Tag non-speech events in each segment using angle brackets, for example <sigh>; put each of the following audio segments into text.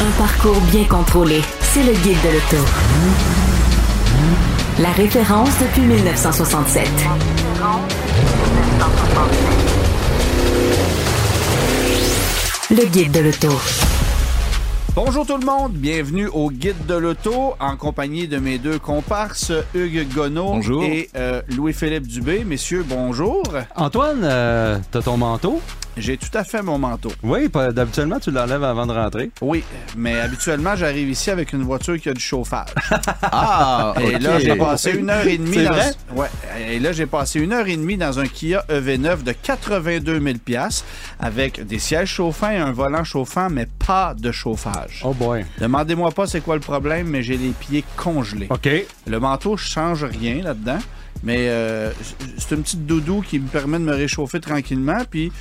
Un parcours bien contrôlé. C'est le guide de l'auto. La référence depuis 1967. Le guide de l'auto. Bonjour tout le monde, bienvenue au Guide de l'Auto en compagnie de mes deux comparses, Hugues Gonneau Bonjour. et euh, Louis-Philippe Dubé. Messieurs, bonjour. Antoine, euh, t'as ton manteau? J'ai tout à fait mon manteau. Oui, d'habituellement, tu l'enlèves avant de rentrer. Oui, mais habituellement, j'arrive ici avec une voiture qui a du chauffage. <laughs> Ah, Et là, j'ai passé une heure et demie dans... vrai? Ouais, et là, j'ai passé une heure et demie dans un Kia EV9 de 82 000 avec des sièges chauffants et un volant chauffant, mais pas de chauffage. Oh boy. Demandez-moi pas c'est quoi le problème, mais j'ai les pieds congelés. OK. Le manteau, je change rien là-dedans. Mais euh, c'est une petite doudou qui me permet de me réchauffer tranquillement. Puis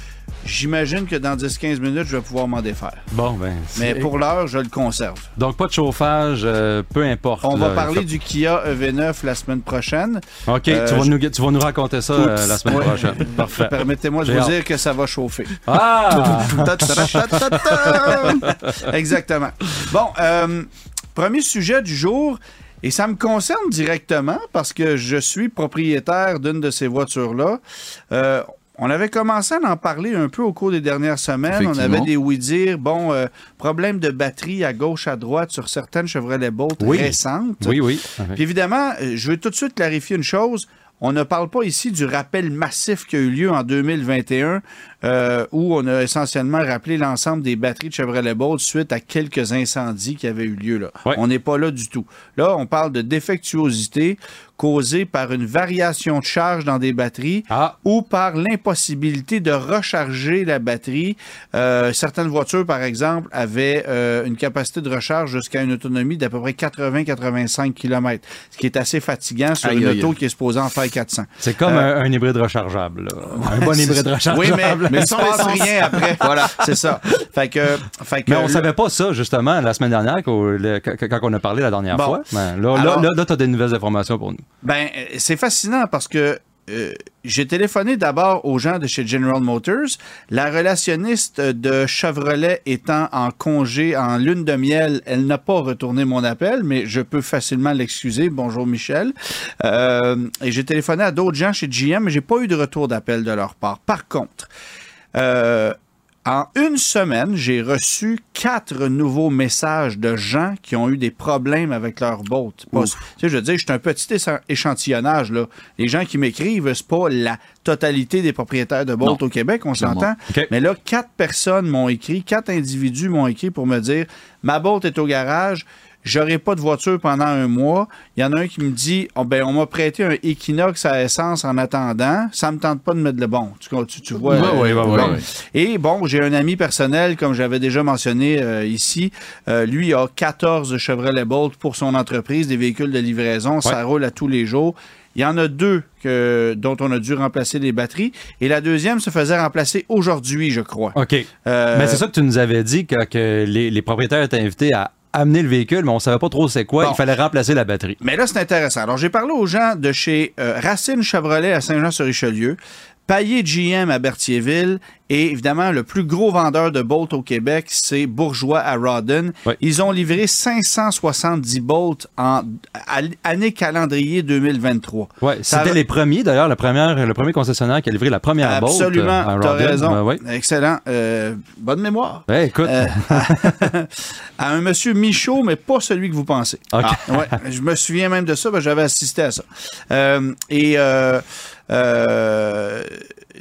j'imagine que dans 10-15 minutes, je vais pouvoir m'en défaire. Bon, ben. Mais pour l'heure, je le conserve. Donc, pas de chauffage, euh, peu importe. On là. va parler du Kia EV9 la semaine prochaine. OK, Euh, tu, vas je- nous, tu vas nous raconter ça euh, Oups. la semaine Ouais. prochaine. Parfait. Permettez-moi de vous dire que ça va chauffer. Ah! Exactement. Bon, euh, premier sujet du jour, et ça me concerne directement parce que je suis propriétaire d'une de ces voitures-là. Euh, on avait commencé à en parler un peu au cours des dernières semaines. On avait des oui-dire, bon, euh, problème de batterie à gauche, à droite sur certaines Chevrolet Bolt Oui. récentes. oui, oui. Puis évidemment, euh, je veux tout de suite clarifier une chose. On ne parle pas ici du rappel massif qui a eu lieu en 2021, euh, où on a essentiellement rappelé l'ensemble des batteries de Chevrolet Bolt suite à quelques incendies qui avaient eu lieu là. Ouais. On n'est pas là du tout. Là, on parle de défectuosité causée par une variation de charge dans des batteries Ah, ou par l'impossibilité de recharger la batterie. Euh, certaines voitures, par exemple, avaient euh, une capacité de recharge jusqu'à une autonomie d'à peu près 80-85 km, ce qui est assez fatigant sur Aïe, une aïe, auto qui est supposée en faire 400. c'est comme Euh, un, un hybride rechargeable. là. <laughs> Un bon hybride rechargeable. Oui, mais, mais passe rien après. voilà, c'est ça. <laughs> Fait que, fait que Mais on là- savait pas ça, justement, la semaine dernière, le- quand, on a parlé la dernière Bon. fois. Ben, là, Alors- là, là, tu as des nouvelles informations pour nous. Ben, c'est fascinant parce que euh, j'ai téléphoné d'abord aux gens de chez General Motors. La relationniste de Chevrolet étant en congé, en lune de miel, elle n'a pas retourné mon appel, mais je peux facilement l'excuser. Bonjour Michel. Euh, et j'ai téléphoné à d'autres gens chez GM, mais j'ai pas eu de retour d'appel de leur part. Par contre, euh, en une semaine, j'ai reçu quatre nouveaux messages de gens qui ont eu des problèmes avec leur boat. Pas- tu sais, je veux dire, je suis un petit écha- échantillonnage. Là. Les gens qui m'écrivent, c'est pas la totalité des propriétaires de boat au Québec, on s'entend. Mais là, quatre personnes m'ont écrit, quatre individus m'ont écrit pour me dire ma boat est au garage. J'aurai pas de voiture pendant un mois. Il y en a un qui me dit oh, ben, on m'a prêté un Equinox à essence en attendant. Ça me tente pas de mettre le bon. Tu, tu, tu vois. Euh, ouais, bon. ouais. Et bon, j'ai un ami personnel, comme j'avais déjà mentionné euh, ici. Euh, lui a 14 Chevrolet Bolt pour son entreprise, des véhicules de livraison. Ça roule à tous les jours. Il y en a deux que, dont on a dû remplacer les batteries. Et la deuxième se faisait remplacer aujourd'hui, je crois. OK. Euh, Mais c'est ça que tu nous avais dit, que, que les, les propriétaires étaient invités à amener le véhicule, mais on savait pas trop c'est quoi. Bon. Il fallait remplacer la batterie. Mais là, c'est intéressant. Alors, j'ai parlé aux gens de chez euh, Racine Chevrolet à Saint-Jean-sur-Richelieu, Paillé GM à Berthierville et évidemment, le plus gros vendeur de Bolt au Québec, c'est Bourgeois à Rawdon. Ils ont livré 570 Bolt en à- année calendrier 2023. Ouais, c'était va- les premiers, d'ailleurs, le premier, le premier concessionnaire qui a livré la première bolt. Absolument, euh, tu as raison. Ouais. Excellent. Euh, bonne mémoire. Ouais, écoute. Euh, <laughs> à un monsieur Michaud, mais pas celui que vous pensez. Ah, ouais, je me souviens même de ça, que j'avais assisté à ça. Et euh,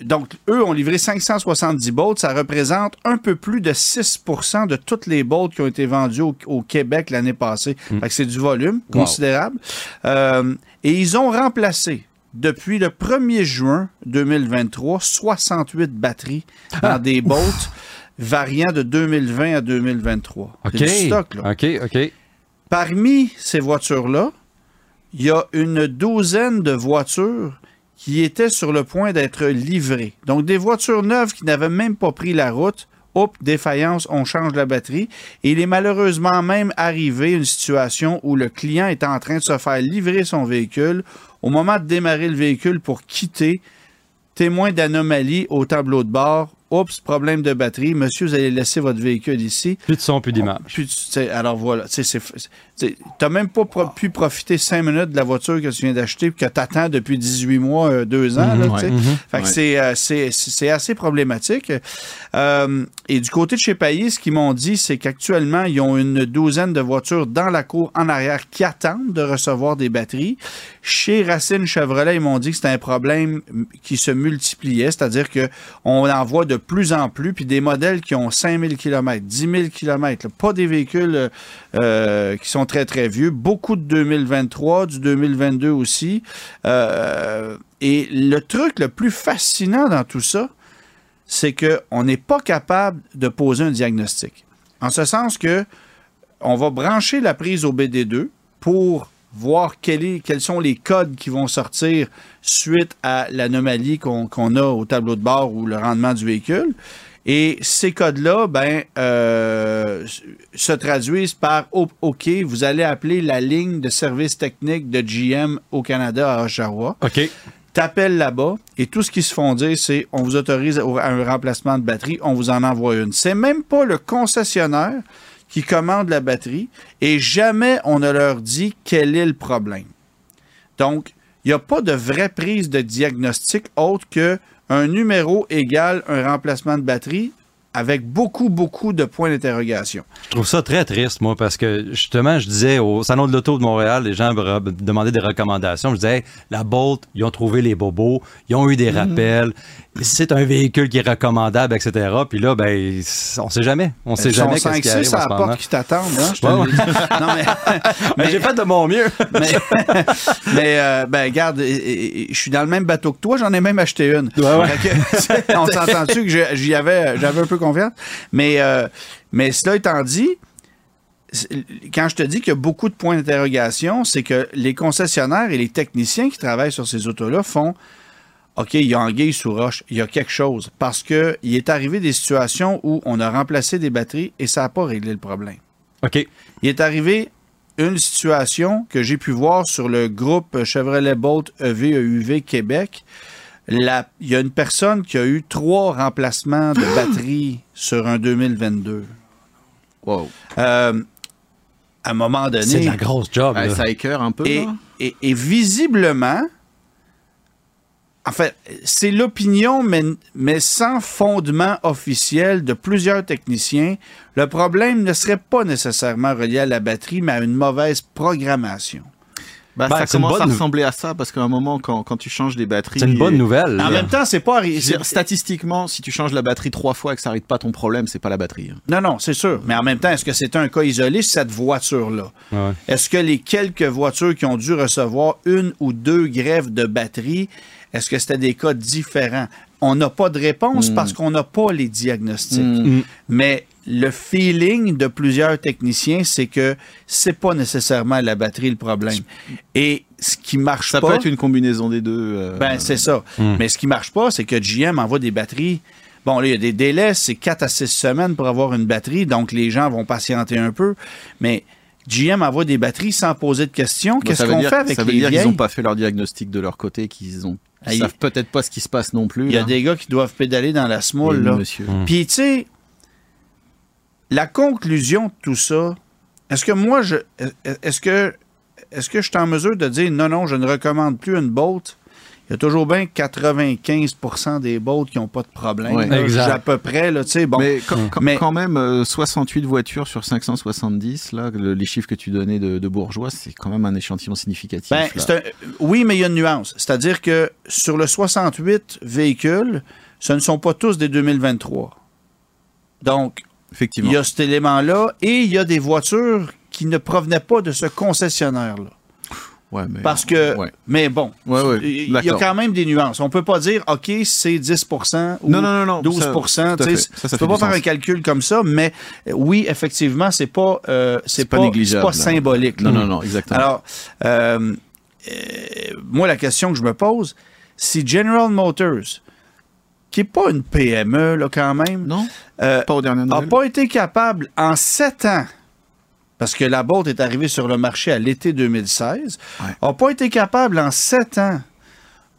donc, eux ont livré 570 boats. Ça représente un peu plus de 6% de toutes les boats qui ont été vendues au, au Québec l'année passée. Que c'est du volume Wow. considérable. Euh, et ils ont remplacé depuis le 1er juin 2023 68 batteries dans des boats variant de 2020 à 2023. OK. Du stock, là. OK, OK. Parmi ces voitures-là, il y a une douzaine de voitures qui étaient sur le point d'être livrées. Donc, des voitures neuves qui n'avaient même pas pris la route. Hop, défaillance, on change la batterie. Et il est malheureusement même arrivé une situation où le client est en train de se faire livrer son véhicule. Au moment de démarrer le véhicule pour quitter, témoin d'anomalie au tableau de bord. Oups, problème de batterie. Monsieur, vous allez laisser votre véhicule ici. Plus de son, plus d'image. Tu sais, alors voilà, tu t'as même pas pro- pu profiter cinq minutes de la voiture que tu viens d'acheter que t'attends depuis 18 mois, euh, deux ans. tu ouais. Ouais. c'est, euh, assez problématique. Euh, et du côté de chez Payet, ce qu'ils m'ont dit, c'est qu'actuellement, ils ont une douzaine de voitures dans la cour en arrière qui attendent de recevoir des batteries. Chez Racine Chevrolet, ils m'ont dit que c'était un problème qui se multipliait, c'est-à-dire que on en voit de plus en plus, puis des modèles qui ont 5000 km, 10 000 km, pas des véhicules euh, qui sont très, très vieux, beaucoup de 2023, du 2022 aussi. Euh, et le truc le plus fascinant dans tout ça, c'est qu'on n'est pas capable de poser un diagnostic. En ce sens que on va brancher la prise au BD2 pour voir quel est- quels sont les codes qui vont sortir suite à l'anomalie qu'on a au tableau de bord ou le rendement du véhicule. Et ces codes-là, ben, euh, se traduisent par O- OK, vous allez appeler la ligne de service technique de GM au Canada à Oshawa OK. t'appelles là-bas et tout ce qu'ils se font dire, c'est on vous autorise au- à un remplacement de batterie, on vous en envoie une. C'est même pas le concessionnaire qui commande la batterie et jamais on ne leur dit quel est le problème. Donc, il n'y a pas de vraie prise de diagnostic autre que un numéro égale un remplacement de batterie avec beaucoup, beaucoup de points d'interrogation. Je trouve ça très triste, moi, parce que justement, je disais au Salon de l'Auto de Montréal, les gens me demandaient des recommandations. Je disais, Hey, la Bolt, ils ont trouvé les bobos, ils ont eu des rappels, c'est un véhicule qui est recommandable, etc. Puis là, ben, on sait jamais. On sait jamais qu'est-ce qui 5-6 arrive à la porte qui t'attendent. Hein, je te. <laughs> Non, mais- <laughs> Mais j'ai fait de mon mieux. <laughs> mais, mais, euh, ben, regarde, je suis dans le même bateau que toi, j'en ai même acheté une. Que, on s'entend-tu que j'avais un peu confiance? Mais, euh, mais cela étant dit, quand je te dis qu'il y a beaucoup de points d'interrogation, c'est que les concessionnaires et les techniciens qui travaillent sur ces autos-là font OK, il y a anguille sous roche, il y a quelque chose. Parce qu'il est arrivé des situations où on a remplacé des batteries et ça n'a pas réglé le problème. OK. Il est arrivé une situation que j'ai pu voir sur le groupe Chevrolet Bolt E EV-EUV Québec. La- il y a une personne qui a eu trois remplacements de <gasps> batterie sur un 2022. Wow. Euh, à un moment donné, C'est la grosse job. Là. ça écœure un peu. et, là. et- et visiblement, en fait, c'est l'opinion, mais, mais sans fondement officiel de plusieurs techniciens. Le problème ne serait pas nécessairement relié à la batterie, mais à une mauvaise programmation. Bah, Ben, ça commence à ressembler à ça parce qu'à un moment, quand, quand tu changes des batteries. C'est une bonne et- nouvelle. En même temps, c'est pas Statistiquement, si tu changes la batterie trois fois et que ça n'arrête pas ton problème, c'est pas la batterie. hein. Non, non, c'est sûr. Mais en même temps, est-ce que c'est un cas isolé, cette voiture-là? Ouais. Est-ce que les quelques voitures qui ont dû recevoir une ou deux grèves de batterie, est-ce que c'était des cas différents? On n'a pas de réponse parce qu'on n'a pas les diagnostics. Mm. Mais le feeling de plusieurs techniciens, c'est que c'est pas nécessairement la batterie le problème. Et ce qui marche Ça pas, peut être une combinaison des deux. euh, ben c'est ça. Mais ce qui marche pas, c'est que GM envoie des batteries. Bon, là, il y a des délais, c'est 4 à 6 semaines pour avoir une batterie, donc les gens vont patienter un peu. Mais GM envoie des batteries sans poser de questions. Qu'est-ce ça qu'on fait avec Ça veut les dire qu'ils n'ont pas fait leur diagnostic de leur côté, qu'ils ont. Ils il- savent peut-être pas ce qui se passe non plus. Il y a là. des gars qui doivent pédaler dans la smoule, là. monsieur. Puis, tu sais, la conclusion de tout ça, est-ce que moi, je, est-ce que, est-ce que je suis en mesure de dire non, non, je ne recommande plus une Bolt? Il y a toujours bien 95% des Bolts qui n'ont pas de problème. Là. Exact. À peu près, là, tu sais, bon. mais, quand, quand- Mais- quand même, euh, 68 voitures sur 570, là, le- les chiffres que tu donnais de, de bourgeois, c'est quand même un échantillon significatif. Ben, un- oui, mais il y a une nuance. C'est-à-dire que sur le 68 véhicules, ce ne sont pas tous des 2023. Donc, Effectivement. il y a cet élément-là et il y a des voitures qui ne provenaient pas de ce concessionnaire-là. Ouais, mais, Parce que, Ouais. mais bon, Ouais, il y a quand même des nuances. On peut pas dire, OK, c'est 10% ou Non, non, non, non, 12 ça- tout à tu fait peux pas faire sens. un calcul comme ça, mais euh, oui, effectivement, c'est pas, euh, c'est pas pas, négligeable, symbolique. Non, non, non, exactement. Alors, euh, euh, moi, la question que je me pose, si General Motors, qui n'est pas une PME là, quand même, non, pas n'a pas été capable en sept ans, parce que la Bolt est arrivée sur le marché à l'été 2016, Ouais. n'a pas été capable en sept ans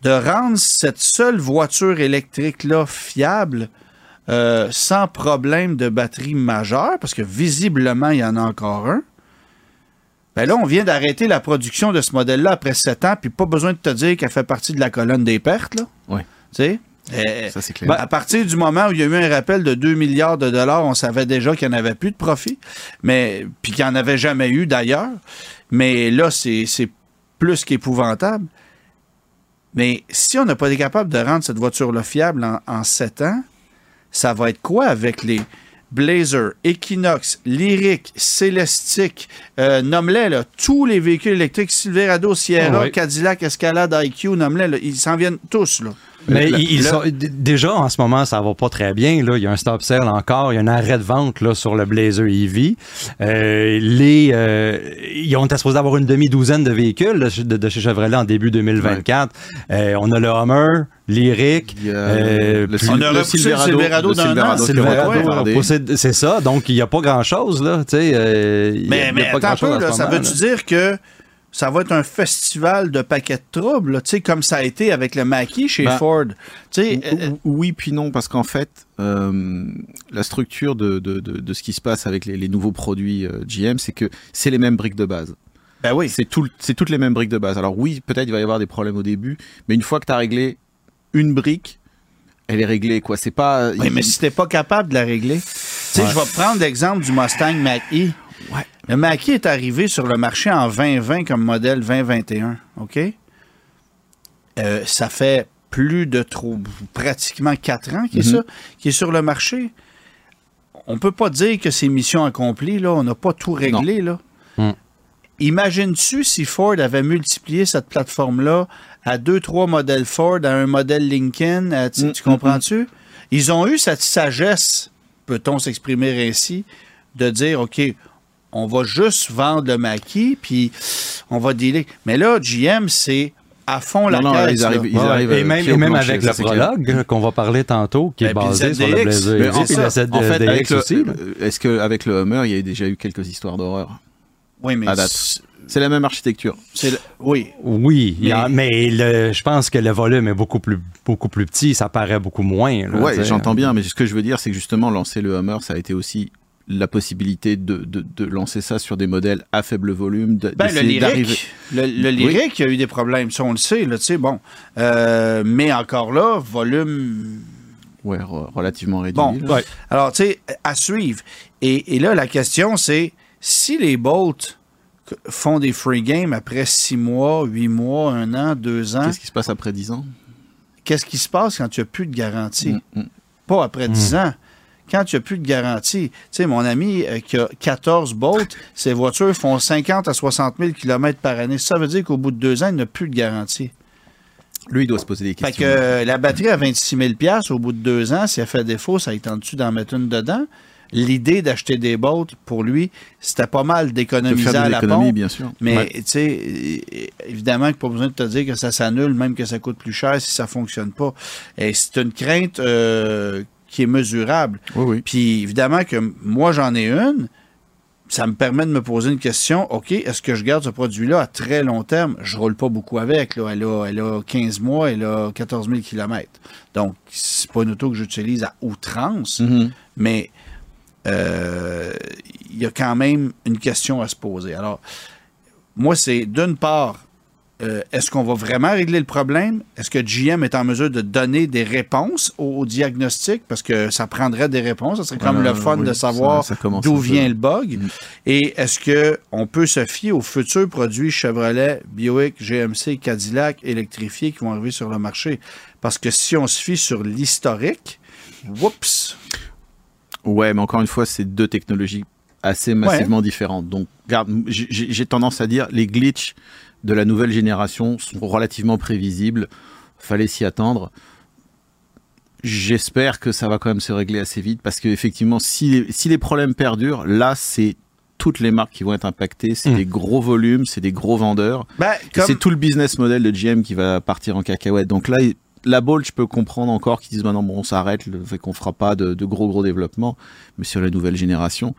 de rendre cette seule voiture électrique-là fiable euh, sans problème de batterie majeur, parce que visiblement, il y en a encore un. Ben là, on vient d'arrêter la production de ce modèle-là après sept ans, puis pas besoin de te dire qu'elle fait partie de la colonne des pertes. Là. Ouais. Tu sais? Euh, Ça, c'est clair. ben, à partir du moment où il y a eu un rappel de 2 milliards de dollars, on savait déjà qu'il n'y en avait plus de profit, mais puis qu'il n'y en avait jamais eu d'ailleurs. Mais là, c'est c'est plus qu'épouvantable. Mais si on n'a pas été capable de rendre cette voiture-là fiable en, en 7 ans, ça va être quoi avec les Blazer, Equinox, Lyric, Celestic, euh, nomme-les, là, tous les véhicules électriques, Silverado, Sierra. Cadillac, Escalade, IQ, nomme-les, ils s'en viennent tous. Là. Mais Le- ils le- sont- déjà, en ce moment, ça va pas très bien. Là. Il y a un stop sale encore. Il y a un arrêt de vente là, sur le Blazer EV. Euh, les, euh, ils ont été supposés avoir une demi-douzaine de véhicules de, de chez Chevrolet en début 2024. Euh, on a le Hummer, a euh, le, On le Silverado le. Silverado est Silverado, ouais, c'est ça. Donc, il n'y a pas grand-chose. Là, tu sais, euh, il y a- Mais, y a mais pas attends un peu, là, ça veut-tu dire que ça va être un festival de paquets de troubles, tu sais, comme ça a été avec le Mackie chez Ben, Ford? Euh, ou- Oui, puis non, parce qu'en fait, euh, la structure de, de, de, de ce qui se passe avec les, les nouveaux produits euh, GM, c'est que c'est les mêmes briques de base. ben oui. C'est tout, toutes les mêmes briques de base. Alors oui, peut-être il va y avoir des problèmes au début, mais une fois que tu as réglé une brique, elle est réglée, quoi. C'est pas. Oui, mais si t'es pas capable de la régler. Tu sais, Ouais. je vais prendre l'exemple du Mustang Mach-E. Ouais. Le Mach-E est arrivé sur le marché en 2020 comme modèle 2021, OK? Euh, ça fait plus de trop, pratiquement 4 ans qu'il est, ça, qu'il est sur le marché. On peut pas dire que c'est mission accomplie, là. On n'a pas tout réglé, là. Mm. Imagines-tu si Ford avait multiplié cette plateforme-là à deux, trois modèles Ford, à un modèle Lincoln, à- tu, Mm, tu comprends-tu? Ils ont eu cette sagesse, peut-on s'exprimer ainsi, de dire, OK, on va juste vendre le maquis, puis on va dealer. Mais là, GM, c'est à fond la Non, caisse. ils arrivent- ils Ouais, arrivent, et même, et même avec le prologue qu'on va parler tantôt, qui est Ben, basé sur le. Blazer en fait, le Z- en fait, DX avec le- aussi. là. euh, est-ce qu'avec le Hummer, il y a déjà eu quelques histoires d'horreur? Oui, mais à date. c'est- C'est la même architecture. c'est le- oui. Oui, a- Mais- mais, le- je pense que le volume est beaucoup plus, beaucoup plus petit, ça paraît beaucoup moins. sais. j'entends bien, mais ce que je veux dire, c'est que justement, lancer le Hummer, ça a été aussi la possibilité de, de, de lancer ça sur des modèles à faible volume. de- Ben, le d'essayer d'arriver- lyrique, le, le lyrique, il y a eu des problèmes, ça on le sait, là, tu sais, bon. Euh, mais encore là, volume Ouais, re- relativement réduit. Bon. Ouais. Alors, tu sais, à suivre. Et, et là, la question, c'est si les Bolts font des free games après six mois, huit mois, un an, deux ans, Qu'est-ce qui se passe après 10 ans? qu'est-ce qui se passe quand tu n'as plus de garantie? Mm, mm. Pas après 10 ans. Quand tu n'as plus de garantie. Tu sais, mon ami euh, qui a 14 Bolts, ses voitures font 50 à 60 000 km par année. Ça veut dire qu'au bout de deux ans, il n'a plus de garantie. Lui, il doit se poser des Fait questions. que euh, la batterie à 26 000 au bout de deux ans, si elle fait défaut, ça dessus d'en mettre une dedans. L'idée d'acheter des bottes, pour lui, c'était pas mal d'économiser à la pompe. bien sûr. Mais Ouais. tu sais, évidemment pas besoin de te dire que ça s'annule, même que ça coûte plus cher si ça fonctionne pas. Et c'est une crainte euh, qui est mesurable. Oui, oui. Puis évidemment que moi j'en ai une, ça me permet de me poser une question. OK, est-ce que je garde ce produit-là à très long terme? Je roule pas beaucoup avec. Là. Elle, a, elle a 15 mois, elle a 14 000 km. Donc, c'est pas une auto que j'utilise à outrance, Mhm. mais euh, il y a quand même une question à se poser. Alors, moi, c'est d'une part, euh, est-ce qu'on va vraiment régler le problème? Est-ce que GM est en mesure de donner des réponses au, au diagnostic? Parce que ça prendrait des réponses. Ça serait comme Euh, le fun oui, de savoir d'où vient le bug. Mm. Et est-ce qu'on peut se fier aux futurs produits Chevrolet, Buick, GMC, Cadillac électrifiés qui vont arriver sur le marché? Parce que si on se fie sur l'historique, whoops! Ouais, mais encore une fois, c'est deux technologies assez massivement différentes. Donc, j'ai tendance à dire les glitches de la nouvelle génération sont relativement prévisibles. Fallait s'y attendre. J'espère que ça va quand même se régler assez vite parce que effectivement, si les, si les problèmes perdurent, là, c'est toutes les marques qui vont être impactées. C'est Mm. des gros volumes, c'est des gros vendeurs. Comme- C'est tout le business model de GM qui va partir en cacahuète. Donc là, la Bolt, je peux comprendre encore qu'ils disent maintenant bon, on s'arrête, qu'on fera pas de, de gros gros développement. Mais sur la nouvelle génération,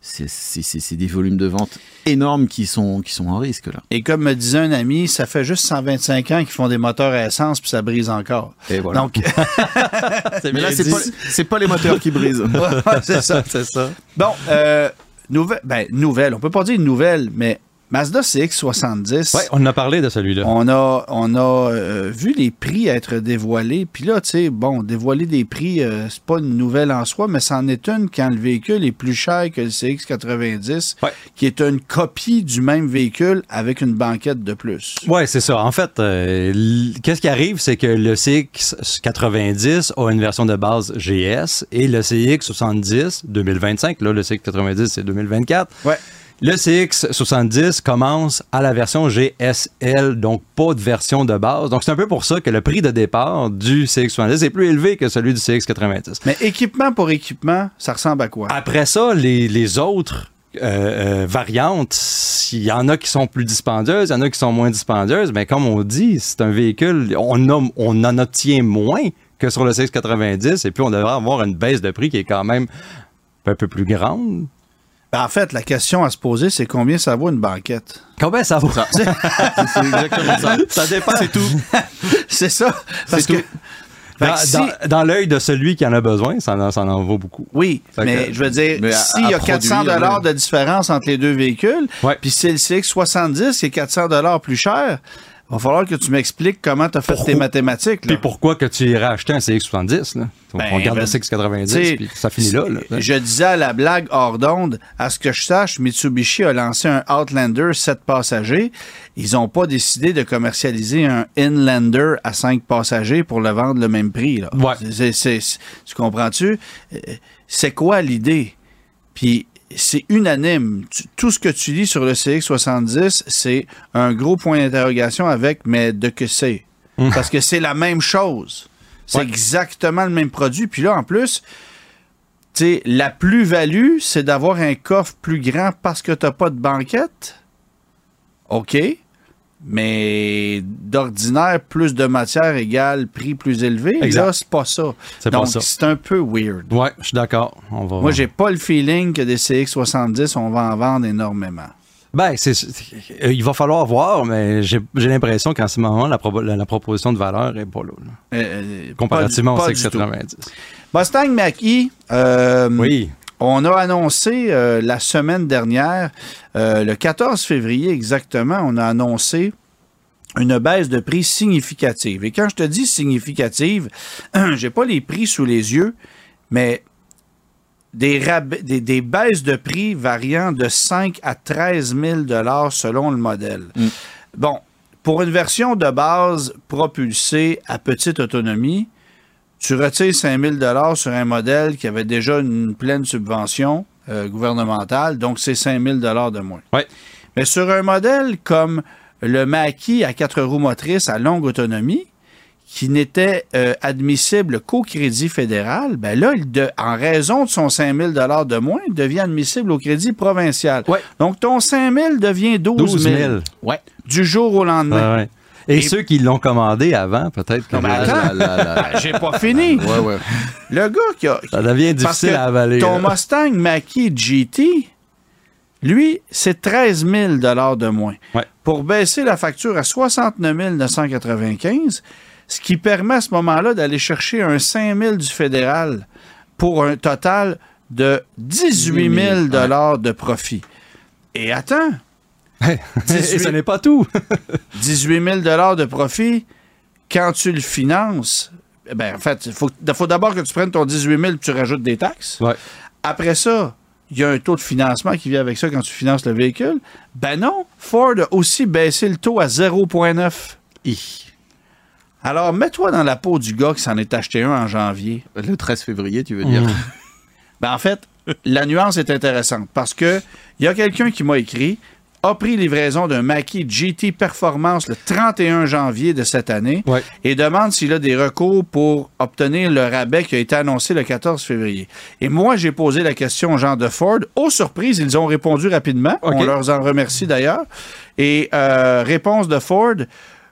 c'est- des volumes de vente énormes qui sont qui sont en risque là. Et comme me disait un ami, ça fait juste 125 ans qu'ils font des moteurs à essence puis ça brise encore. Et voilà. Donc, <laughs> mais là, c'est pas, les moteurs qui brisent. <laughs> Ouais, c'est ça. c'est ça. Bon, euh, nouvelle, ben, nouvelle, on peut pas dire nouvelle, mais Mazda CX-70, Ouais, on a parlé de celui-là. on a, on a euh, vu les prix être dévoilés. Puis là, tu sais, bon, dévoiler des prix, euh, c'est pas une nouvelle en soi, mais c'en est une quand le véhicule est plus cher que le CX-90, Ouais. qui est une copie du même véhicule avec une banquette de plus. Ouais, c'est ça. En fait, euh, qu'est-ce qui arrive, c'est que le CX90 a une version de base GS et le CX70 2025, là, le CX90 c'est 2024. Ouais. Le CX70 commence à la version GSL, donc pas de version de base. Donc c'est un peu pour ça que le prix de départ du CX70 est plus élevé que celui du CX90. Mais équipement pour équipement, ça ressemble à quoi? Après ça, les, les autres euh, euh, variantes, il y en a qui sont plus dispendieuses, il y en a qui sont moins dispendieuses, mais comme on dit, c'est un véhicule, on, a- on en obtient moins que sur le CX90, et puis on devrait avoir une baisse de prix qui est quand même un peu plus grande. Ben, en fait, la question à se poser, c'est combien ça vaut une banquette? Combien ça vaut? <laughs> c'est exactement ça. Ça dépend. C'est tout. <laughs> c'est ça. Parce C'est que, tout. Dans, que si- dans- dans l'œil de celui qui en a besoin, ça en, ça en vaut beaucoup. Oui, Fait mais que- je veux dire, s'il y a à 400 produire, dollars de différence entre les deux véhicules, puis c'est le CX70 qui est 400 dollars plus cher, va falloir que tu m'expliques comment tu as fait Pourquoi- tes mathématiques. là. Puis pourquoi que tu irais acheter un CX70? Là? Donc, Ben, on regarde ben, le CX90, T'sais, puis ça finit là. là. Je disais à la blague hors d'onde, à ce que je sache, Mitsubishi a lancé un Outlander 7 passagers. Ils n'ont pas décidé de commercialiser un Inlander à 5 passagers pour le vendre le même prix. Là. Ouais. Tu comprends-tu? Euh, C'est quoi l'idée? Puis c'est unanime. Tout ce que tu lis sur le CX70, c'est un gros point d'interrogation avec mais de que c'est? Mm. Parce que c'est la même chose. C'est Ouais. exactement le même produit. Puis là, en plus, tu sais, la plus-value, c'est d'avoir un coffre plus grand parce que tu n'as pas de banquette? OK. Mais d'ordinaire, plus de matière égale prix plus élevé. Exact. Là, c'est pas ça. C'est pas Donc, ça. c'est un peu weird. Ouais, je suis d'accord. On va... Moi, j'ai pas le feeling que des CX70, on va en vendre énormément. Ben, c'est, il va falloir voir, mais j'ai, j'ai l'impression qu'en ce moment, la, propo- la, la proposition de valeur est pas là. là. Euh, euh, comparativement pas au du- pas du tout. CX90. Mustang Mach-E, euh, Oui. On a annoncé euh, la semaine dernière, euh, le 14 février exactement, on a annoncé une baisse de prix significative. Et quand je te dis significative, <clears throat> j'ai pas les prix sous les yeux, mais des, rabais- des, des baisses de prix variant de 5 à 13 000 dollars selon le modèle. Mm. Bon, pour une version de base propulsée à petite autonomie, tu retires 5 000 dollars sur un modèle qui avait déjà une pleine subvention euh, gouvernementale, donc c'est 5 000 dollars de moins. Ouais. Mais sur un modèle comme le Mach-E à quatre roues motrices à longue autonomie, qui n'était euh, admissible qu'au crédit fédéral, ben là, il de- en raison de son 5 000 de moins, il devient admissible au crédit provincial. Ouais. Donc, ton 5 000 devient 12 000, 12 000. Ouais. du jour au lendemain. Ouais. Et, Et- ceux qui l'ont commandé avant, peut-être que Non, mais attends. Ben, J'ai pas fini. Ouais, ouais. Le gars qui a, ça devient Parce difficile que à avaler. Ton là. Mustang Mach-E GT, lui, c'est 13 000 de moins. Ouais. Pour baisser la facture à 69 995, ce qui permet à ce moment-là d'aller chercher un 5 000 du fédéral pour un total de 18 000 de profit. Et attends, Et ce n'est pas tout. <laughs> 18 000 de profit, quand tu le finances, eh ben, en fait, il faut, faut d'abord que tu prennes ton 18 000 et tu rajoutes des taxes. Ouais. Après ça, il y a un taux de financement qui vient avec ça quand tu finances le véhicule. Ben non, Ford a aussi baissé le taux à 0,9. Hi. Alors, mets-toi dans la peau du gars qui s'en est acheté un en janvier. Le 13 février, tu veux dire? Mmh. Ben, en fait, la nuance est intéressante parce que il y a quelqu'un qui m'a écrit a pris livraison d'un Mackie GT Performance le 31 janvier de cette année Ouais. et demande s'il a des recours pour obtenir le rabais qui a été annoncé le 14 février. Et moi, j'ai posé la question aux gens de Ford. Aux surprises, ils ont répondu rapidement. On leur en remercie d'ailleurs. Et euh, réponse de Ford.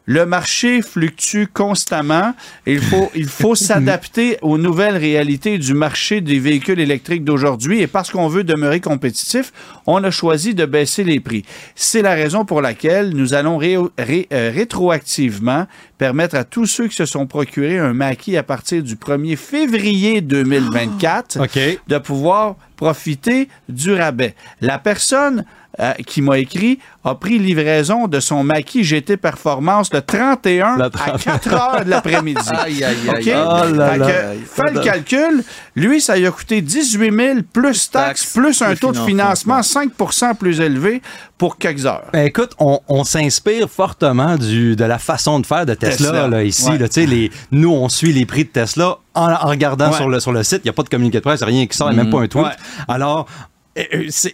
Le marché fluctue constamment. Il faut, il faut <laughs> s'adapter aux nouvelles réalités du marché des véhicules électriques d'aujourd'hui. Et parce qu'on veut demeurer compétitif, on a choisi de baisser les prix. C'est la raison pour laquelle nous allons ré- ré- euh, rétroactivement permettre à tous ceux qui se sont procurés un maquis à partir du 1er février 2024 OK. de pouvoir profiter du rabais. La personne euh, qui m'a écrit a pris livraison de son maquis GT Performance le 31 Le à 30. 4 heures de l'après-midi. <laughs> Aïe, aïe, aïe. Oh là là. que, fais le calcul. Lui, ça lui a coûté 18 000 plus taxes, taxes, plus un taux de financement financement. 5% plus élevé pour quelques heures. Ben, écoute, on, on s'inspire fortement du, de la façon de faire de Tesla, Tesla. là, ici. Ouais. là, tu sais, les, nous, on suit les prix de Tesla en, en regardant Ouais. sur, le, sur le site. Il n'y a pas de communiqué de presse, rien qui sort, il n'y a même pas un tweet. Ouais. Alors,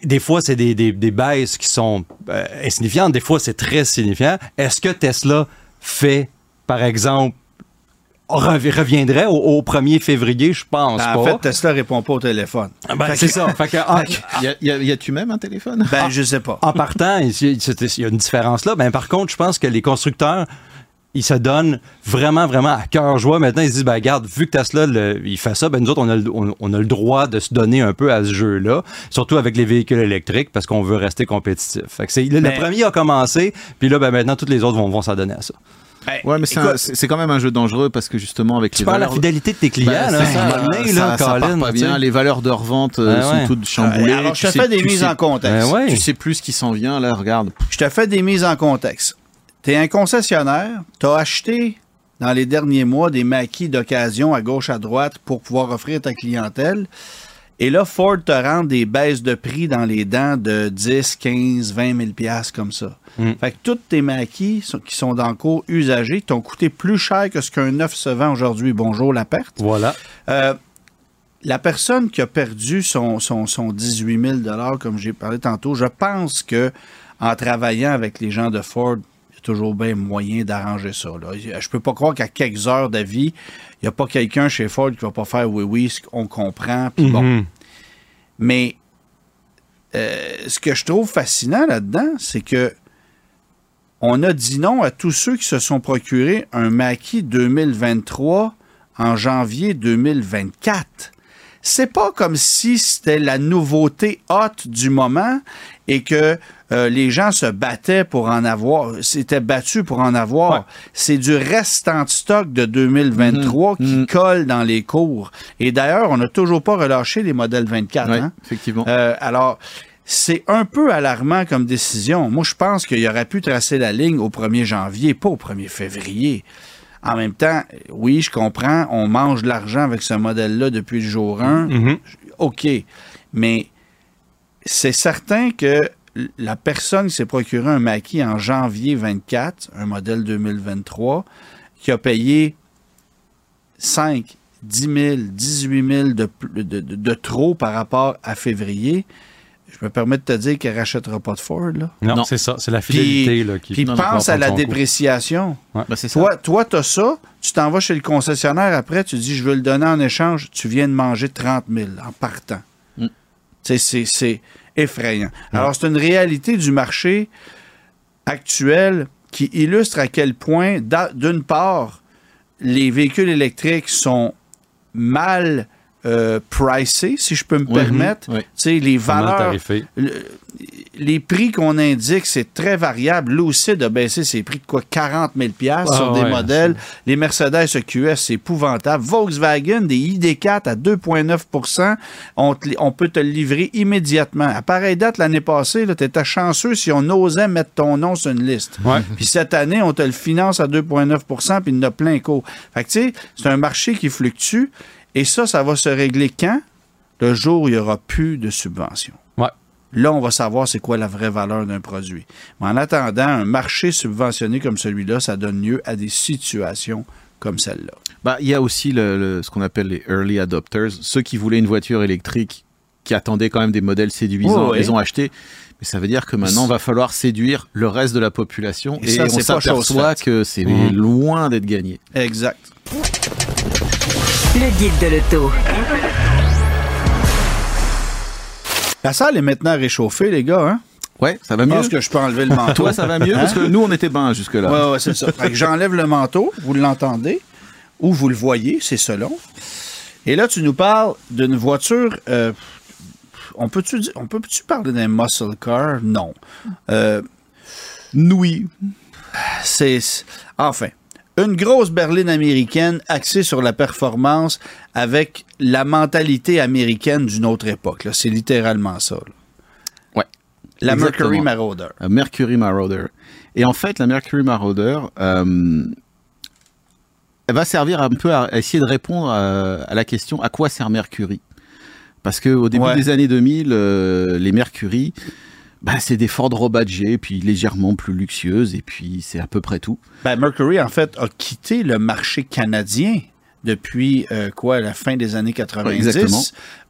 des fois, c'est des, des, des baisses qui sont euh, insignifiantes. Des fois, c'est très signifiant. Est-ce que Tesla fait, par exemple, rev- reviendrait au, au 1er février? Je pense Ben, pas. en fait, Tesla répond pas au téléphone. Ben, c'est ça. Fait que, en- Y a- y a- y a-tu même un téléphone? Ben, je sais pas. en partant, il y a il y a une différence là. Ben, par contre, je pense que les constructeurs, ils se donnent vraiment, vraiment à cœur joie. Maintenant, ils se disent, ben, regarde, vu que Tesla, le- il fait ça, ben, nous autres, on a, le, on, on a le droit de se donner un peu à ce jeu-là, surtout avec les véhicules électriques, parce qu'on veut rester compétitif. Fait que c'est, le, premier a commencé, puis là, ben, maintenant, tous les autres vont, vont s'adonner à ça. Ben, Ouais, mais c'est écoute, un- c'est c'est quand même un jeu dangereux parce que justement avec Tu les perds la valeurs- fidélité de tes clients, Ben, là. c'est à un ça, là, ça part pas bien. Les valeurs de revente euh, Ben sont ouais. toutes chamboulées. alors, Tu je te fais des mises sais- en contexte. Ben ouais. Tu sais plus ce qui s'en vient, là, regarde. Je te fais des mises en contexte. Tu es un concessionnaire, tu as acheté dans les derniers mois des maquis d'occasion à gauche, à droite pour pouvoir offrir ta clientèle. Et là, Ford te rend des baisses de prix dans les dents de 10, 15, 20 000 piastres comme ça. Mm. Fait que tous tes maquis qui sont dans le cours usagés t'ont coûté plus cher que ce qu'un neuf se vend aujourd'hui. Bonjour la perte. Voilà. Euh, la personne qui a perdu son, son, son 18 000 comme j'ai parlé tantôt, je pense que en travaillant avec les gens de Ford, toujours bien moyen d'arranger ça. Là. Je peux pas croire qu'à quelques heures d'avis, il n'y a pas quelqu'un chez Ford qui va pas faire oui, oui, qu'on comprend. puis bon. Mhm. Mais euh, ce que je trouve fascinant là-dedans, c'est que on a dit non à tous ceux qui se sont procurés un maquis 2023 en janvier 2024. C'est pas comme si c'était la nouveauté haute du moment et que euh, les gens se battaient pour en avoir, s'étaient battus pour en avoir. Ouais. C'est du restant de stock de 2023 qui Mhm. colle dans les cours. Et d'ailleurs, on n'a toujours pas relâché les modèles 24. Ouais, hein? effectivement. Euh, alors, c'est un peu alarmant comme décision. Moi, je pense qu'il aurait pu tracer la ligne au 1er janvier, pas au 1er février. En même temps, oui, je comprends, on mange de l'argent avec ce modèle-là depuis le jour 1. Mhm. OK. Mais c'est certain que la personne qui s'est procuré un maquis en janvier 24, un modèle 2023, qui a payé 5, 10 000, 18 000 de, pl- de, de- de trop par rapport à février, je me permets de te dire qu'elle ne rachètera pas de Ford. Là. Non, Non. c'est ça. C'est la fidélité là, qui Puis Non, pense à la dépréciation. Ben, ça. Toi, toi tu as ça, tu t'en vas chez le concessionnaire après, tu dis je veux le donner en échange, tu viens de manger 30 000 en partant. C'est effrayant. Alors, c'est une réalité du marché actuel qui illustre à quel point, d'une part, les véhicules électriques sont mal euh, pricés, si je peux me permettre. Ouais. Tu sais, les valeurs le- les prix qu'on indique, c'est très variable. Lucid a baissé ses prix de quoi? 40 000 piastres Ah sur des ouais, modèles. Les Mercedes EQS, c'est épouvantable. Volkswagen, des ID4 à 2,9 on, te on peut te le livrer immédiatement. À pareille date, l'année passée, tu étais chanceux si on osait mettre ton nom sur une liste. Ouais. Puis cette année, on te le finance à 2,9% puis il y en a plein cours. Fait que tu sais, c'est un marché qui fluctue. Et ça, ça va se régler quand? Le jour où il n'y aura plus de subventions. Ouais. Là, on va savoir c'est quoi la vraie valeur d'un produit. Mais en attendant, un marché subventionné comme celui-là, ça donne lieu à des situations comme celle-là. Bah, il y a aussi le, le- ce qu'on appelle les early adopters, ceux qui voulaient une voiture électrique qui attendaient quand même des modèles séduisants, ouais. les ont achetés. Mais ça veut dire que maintenant, va falloir séduire le reste de la population. Et Et, ça, on s'aperçoit que c'est Mhm. loin d'être gagné. Exact. Le guide de l'auto. La salle est maintenant réchauffée, les gars. Hein? Ouais, ça va Je mieux. pense que je peux enlever le manteau. <laughs> Toi, ça va mieux parce que nous, on était bien jusque-là. Ouais, ouais, c'est ça. Fait que j'enlève le manteau, vous l'entendez, ou vous le voyez, c'est selon. Et là, tu nous parles d'une voiture. euh, on peut-tu on peut-tu parler d'un muscle car? Non. Euh, Oui. c'est- enfin une grosse berline américaine axée sur la performance avec la mentalité américaine d'une autre époque. C'est littéralement ça. là. Ouais. La Exactement. Mercury Marauder. Euh, Mercury Marauder. Et en fait, la Mercury Marauder, euh, elle va servir un peu à, à essayer de répondre à, à la question à quoi sert Mercury? Parce que au début Ouais. des années 2000, euh, les Mercury, bah, c'est des Ford Robadger, puis légèrement plus luxueuses, et puis c'est à peu près tout. Ben, Mercury, en fait, a quitté le marché canadien depuis euh, quoi, la fin des années 90 Exactement.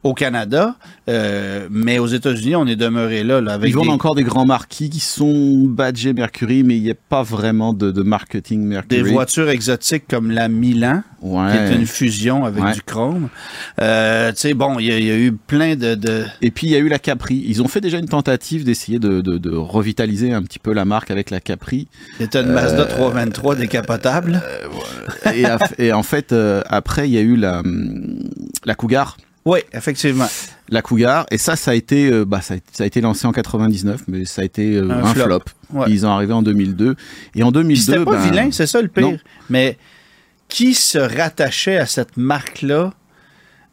Au Canada. Euh, mais aux États-Unis, on est demeuré là, là avec Ils vendent des, encore des grands marquis qui sont badgés Mercury, mais il n'y a pas vraiment de, de marketing des Mercury. voitures exotiques comme la Milan, qui est une fusion avec Ouais. du chrome. Euh, tu sais, bon, il y, a- il y a eu plein de... de- Et puis il y a eu la Capri. Ils ont fait déjà une tentative d'essayer de, revitaliser un petit peu la marque avec la Capri. C'était une Mazda 323 décapotable. et, a- et en fait, euh, après, il y a eu la, hum, la Cougar. Oui, effectivement. La Cougar. Et ça, ça a été, euh, bah, ça a, ça a été lancé en 99, mais ça a été euh, Un un, flop. flop. Ouais. Ils ont arrivé en 2002. Et en Puis 2002, c'était pas ben, vilain, c'est ça le pire. non. Mais qui se rattachait à cette marque-là,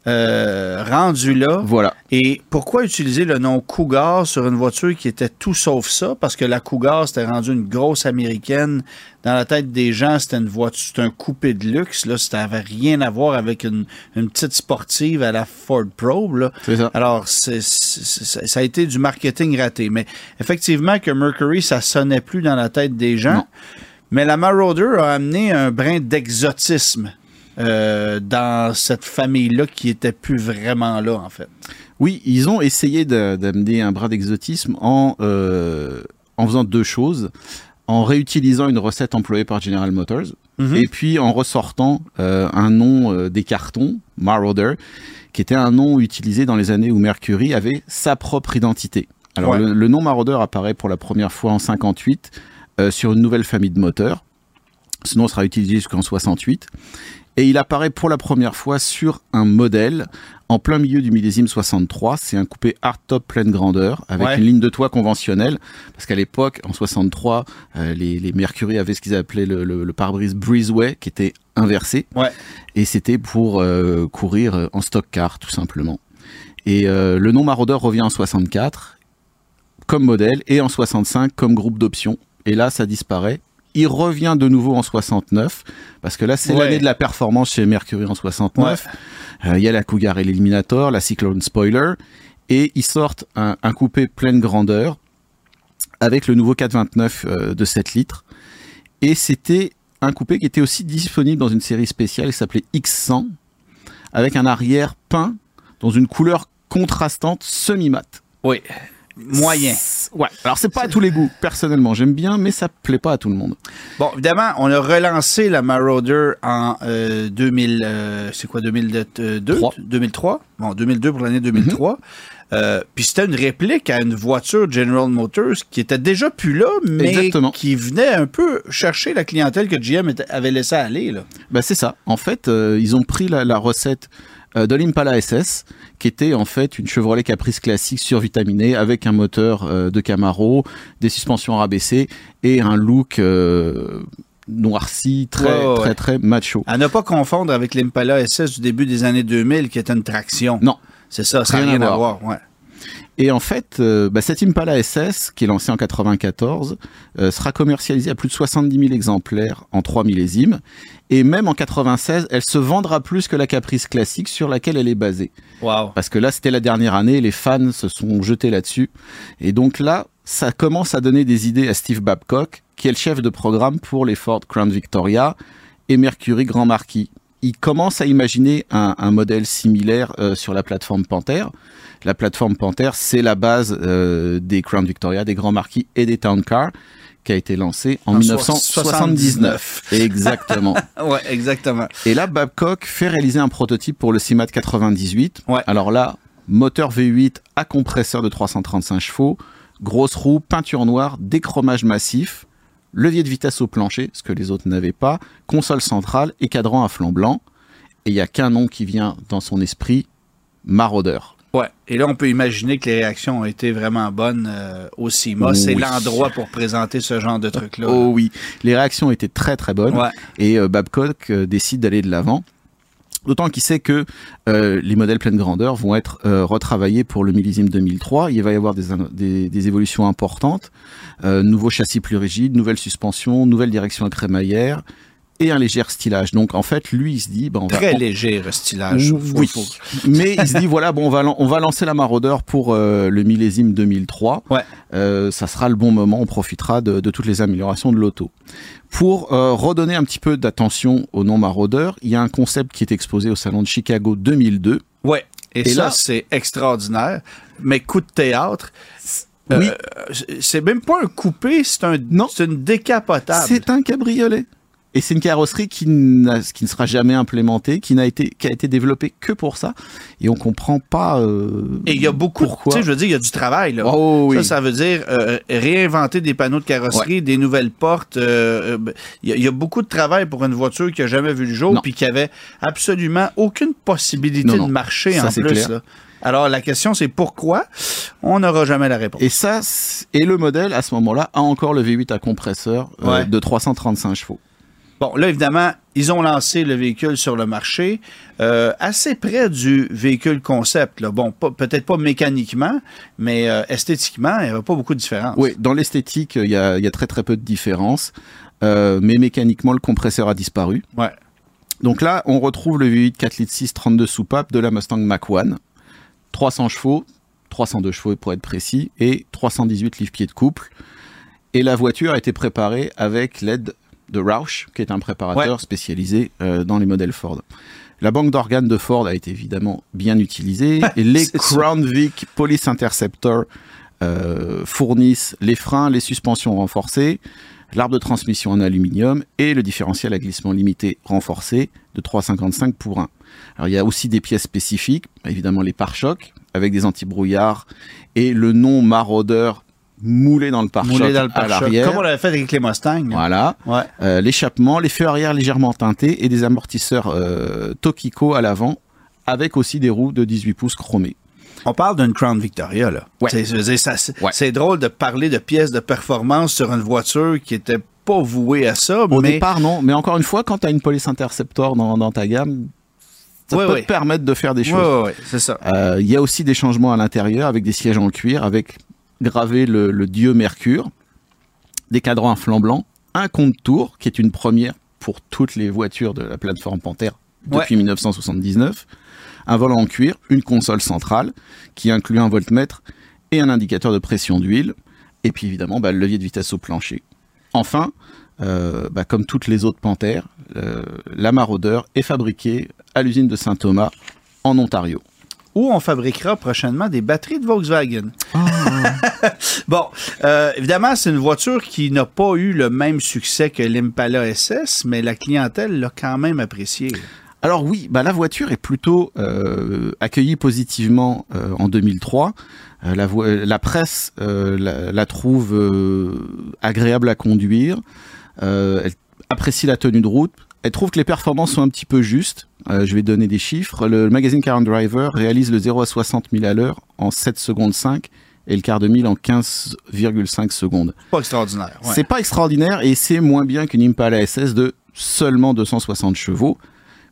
euh, rendu là? Voilà. Et pourquoi utiliser le nom Cougar sur une voiture qui était tout sauf ça? Parce que la Cougar, c'était rendu une grosse américaine. Dans la tête des gens, c'était une voiture, c'était un coupé de luxe. Là, ça n'avait rien à voir avec une, une petite sportive à la Ford Probe. Là. Ça. Alors, ça a été du marketing raté. Mais effectivement, que Mercury, ça sonnait plus dans la tête des gens. Non. Mais la Marauder a amené un brin d'exotisme euh, dans cette famille-là qui était plus vraiment là, en fait. Oui, ils ont essayé d'amener un brin d'exotisme en, euh, en faisant deux choses. En réutilisant une recette employée par General Motors, Mhm. et puis en ressortant euh, un nom des cartons, Marauder, qui était un nom utilisé dans les années où Mercury avait sa propre identité. Alors Ouais. le, le nom Marauder apparaît pour la première fois en 58 euh, sur une nouvelle famille de moteurs. Ce nom sera utilisé jusqu'en 68. Et il apparaît pour la première fois sur un modèle en plein milieu du millésime 63. C'est un coupé hardtop pleine grandeur avec Ouais. une ligne de toit conventionnelle. Parce qu'à l'époque, en 63, euh, les, les Mercury avaient ce qu'ils appelaient le, le- le pare-brise breezeway qui était inversé. Ouais. Et c'était pour euh, courir euh, en stock car, tout simplement. Et euh, le nom Marauder revient en 64 comme modèle et en 65 comme groupe d'options. Et là, ça disparaît. Il revient de nouveau en 69 parce que là, c'est Ouais. l'année de la performance chez Mercury en 69. Euh, Il y a la Cougar et l'Eliminator, la Cyclone Spoiler et ils sortent un, un coupé pleine grandeur avec le nouveau 429 euh, de 7 litres. Et c'était un coupé qui était aussi disponible dans une série spéciale qui s'appelait X100 avec un arrière peint dans une couleur contrastante semi-mat. Oui. Moyen. Ouais. Alors c'est pas à tous les goûts. Personnellement, j'aime bien, mais ça plaît pas à tout le monde. Bon, évidemment, on a relancé la Marauder en euh, 2000, euh, c'est quoi, 2002? Trois. 2003? Bon, 2002 pour l'année 2003. Euh, puis c'était une réplique à une voiture General Motors qui était déjà plus là, mais Exactement. qui venait un peu chercher la clientèle que GM était- avait laissé aller. Là. Bah c'est ça. En fait, euh, ils ont pris la, la recette euh, de l'Impala SS, qui était en fait une Chevrolet Caprice classique survitaminée avec un moteur euh, de Camaro, des suspensions rabaissées et un look euh, noirci très très ouais. très macho. À ne pas confondre avec l'Impala SS du début des années 2000 qui était une traction. Non. C'est ça, ça n'a Rien à à voir. ouais. Et en fait, euh, bah, cette Impala SS, qui est lancée en 94, euh, sera commercialisée à plus de 70 000 exemplaires en 3 millésimes. Et même en 96, elle se vendra plus que la Caprice classique sur laquelle elle est basée. Wow. Parce que là, c'était la dernière année, les fans se sont jetés là-dessus. Et donc là, ça commence à donner des idées à Steve Babcock, qui est le chef de programme pour les Ford Crown Victoria et Mercury Grand Marquis. il commence à imaginer un, un modèle similaire euh, sur la plateforme Panther. La plateforme Panther, c'est la base euh, des Crown Victoria, des Grands Marquis et des Town Cars, qui a été lancée en, En 1979. Exactement. <laughs> Ouais, exactement. Et là, Babcock fait réaliser un prototype pour le CIMAT 98. Ouais. Alors là, moteur V8 à compresseur de 335 chevaux, grosse roue, peinture noire, déchromage massif, levier de vitesse au plancher, ce que les autres n'avaient pas, console centrale et cadran à flanc blanc. Et il y a qu'un nom qui vient dans son esprit, Marauder. Ouais. Et là, on peut imaginer que les réactions ont été vraiment bonnes euh, au CIMA. C'est Oui. l'endroit pour présenter ce genre de truc-là. Oh oui, les réactions étaient très très bonnes. Ouais. et euh, Babcock euh, décide d'aller de l'avant. D'autant qu'il sait que euh, les modèles pleine grandeur vont être euh, retravaillés pour le millésime 2003. Il va y avoir des, des, des évolutions importantes. Euh, nouveau châssis plus rigide, nouvelle suspension, nouvelle direction à crémaillère et un léger stylage. Donc en fait, lui, il se dit, ben, on va, Très on- léger stylage. Oui, faut- mais il se dit voilà bon on va on va lancer la Maraudeur pour euh, le millésime 2003. Ouais. Euh, ça sera le bon moment, on profitera de, de toutes les améliorations de l'auto. Pour euh, redonner un petit peu d'attention au nom Maraudeur, il y a un concept qui est exposé au salon de Chicago 2002. Ouais. Et, Et ça, là- c'est extraordinaire. Mais coup de théâtre. Oui. c'est même pas un coupé, c'est un, Non. une décapotable. C'est un cabriolet. Et c'est une carrosserie qui, ne sera jamais implémentée, qui n'a été, qui a été développée que pour ça. Et on comprend pas. euh, Et il y a beaucoup, pourquoi. tu sais, je veux dire, il y a du travail là. Oh oui. Ça, ça veut dire euh, réinventer des panneaux de carrosserie, des nouvelles portes. euh, euh, Il y, a- il y a beaucoup de travail pour une voiture qui a jamais vu le jour, puis qui avait absolument aucune possibilité Non, non. de marcher Ça, en plus. clair. là. Alors la question c'est pourquoi? On n'aura jamais la réponse. Et ça, et le modèle à ce moment-là a encore le V8 à compresseur euh, Ouais. de 335 chevaux. Bon, là, évidemment, ils ont lancé le véhicule sur le marché euh, assez près du véhicule concept. Là. Bon, peut-être pas mécaniquement, mais euh, esthétiquement, il n'y avait pas beaucoup de différence. Oui, dans l'esthétique, il y a, il y a très très peu de différence, Euh, mais mécaniquement, le compresseur a disparu. Ouais. Donc là, on retrouve le V8 4 litres 6 32 soupapes de la Mustang Mach-1, 300 chevaux, 302 chevaux pour être précis, et 318 livres-pieds de couple. Et la voiture a été préparée avec l'aide de Roush, qui est un préparateur spécialisé euh, dans les modèles Ford. La banque d'organes de Ford a été évidemment bien utilisée, <laughs> et les. Crown Vic Police Interceptor euh, fournissent les freins, les suspensions renforcées, l'arbre de transmission en aluminium et le différentiel à glissement limité renforcé de 3,55 pour 1. Alors il y a aussi des pièces spécifiques, évidemment les pare-chocs avec des anti-brouillards et le nom maraudeur moulé dans le pare-choc Moulé dans le à l'arrière. comme on l'avait fait avec les Mustangs. Voilà. Ouais. Euh, l'échappement, les feux arrière légèrement teintés et des amortisseurs euh, Tokiko à l'avant avec aussi des roues de 18 pouces chromées. On parle d'une Crown Victoria, là. Ouais. C'est- Ouais. drôle de parler de pièces de performance sur une voiture qui était pas vouée à ça, Au mais départ, non. Mais encore une fois, quand tu as une Police Interceptor dans, dans ta gamme, ça peut te permettre de faire des choses. ouais, c'est ça. Euh, Il y a aussi des changements à l'intérieur avec des sièges en cuir, avec gravé le, le dieu Mercure, des cadrans à flanc blanc, un compte-tour qui est une première pour toutes les voitures de la plateforme Panther depuis 1979, un volant en cuir, une console centrale qui inclut un voltmètre et un indicateur de pression d'huile, et puis évidemment bah, le levier de vitesse au plancher. Enfin, euh, bah, comme toutes les autres Panthères, euh, la Marauder est fabriquée à l'usine de Saint-Thomas en Ontario. Où on fabriquera prochainement des batteries de Volkswagen. <laughs> bon, euh, évidemment, c'est une voiture qui n'a pas eu le même succès que l'Impala SS, mais la clientèle l'a quand même appréciée. Alors oui, bah la voiture est plutôt euh, accueillie positivement euh, en 2003. Euh, la, presse la, la trouve agréable à conduire. Elle apprécie la tenue de route. Elle trouve que les performances sont un petit peu justes. Euh, je vais donner des chiffres. Le, magazine Car and Driver réalise le 0 à 60 000 à l'heure en 7 secondes 5 et le quart de mille en 15,5 secondes. Pas extraordinaire. ouais. C'est pas extraordinaire et c'est moins bien qu'une Impala SS de seulement 260 chevaux.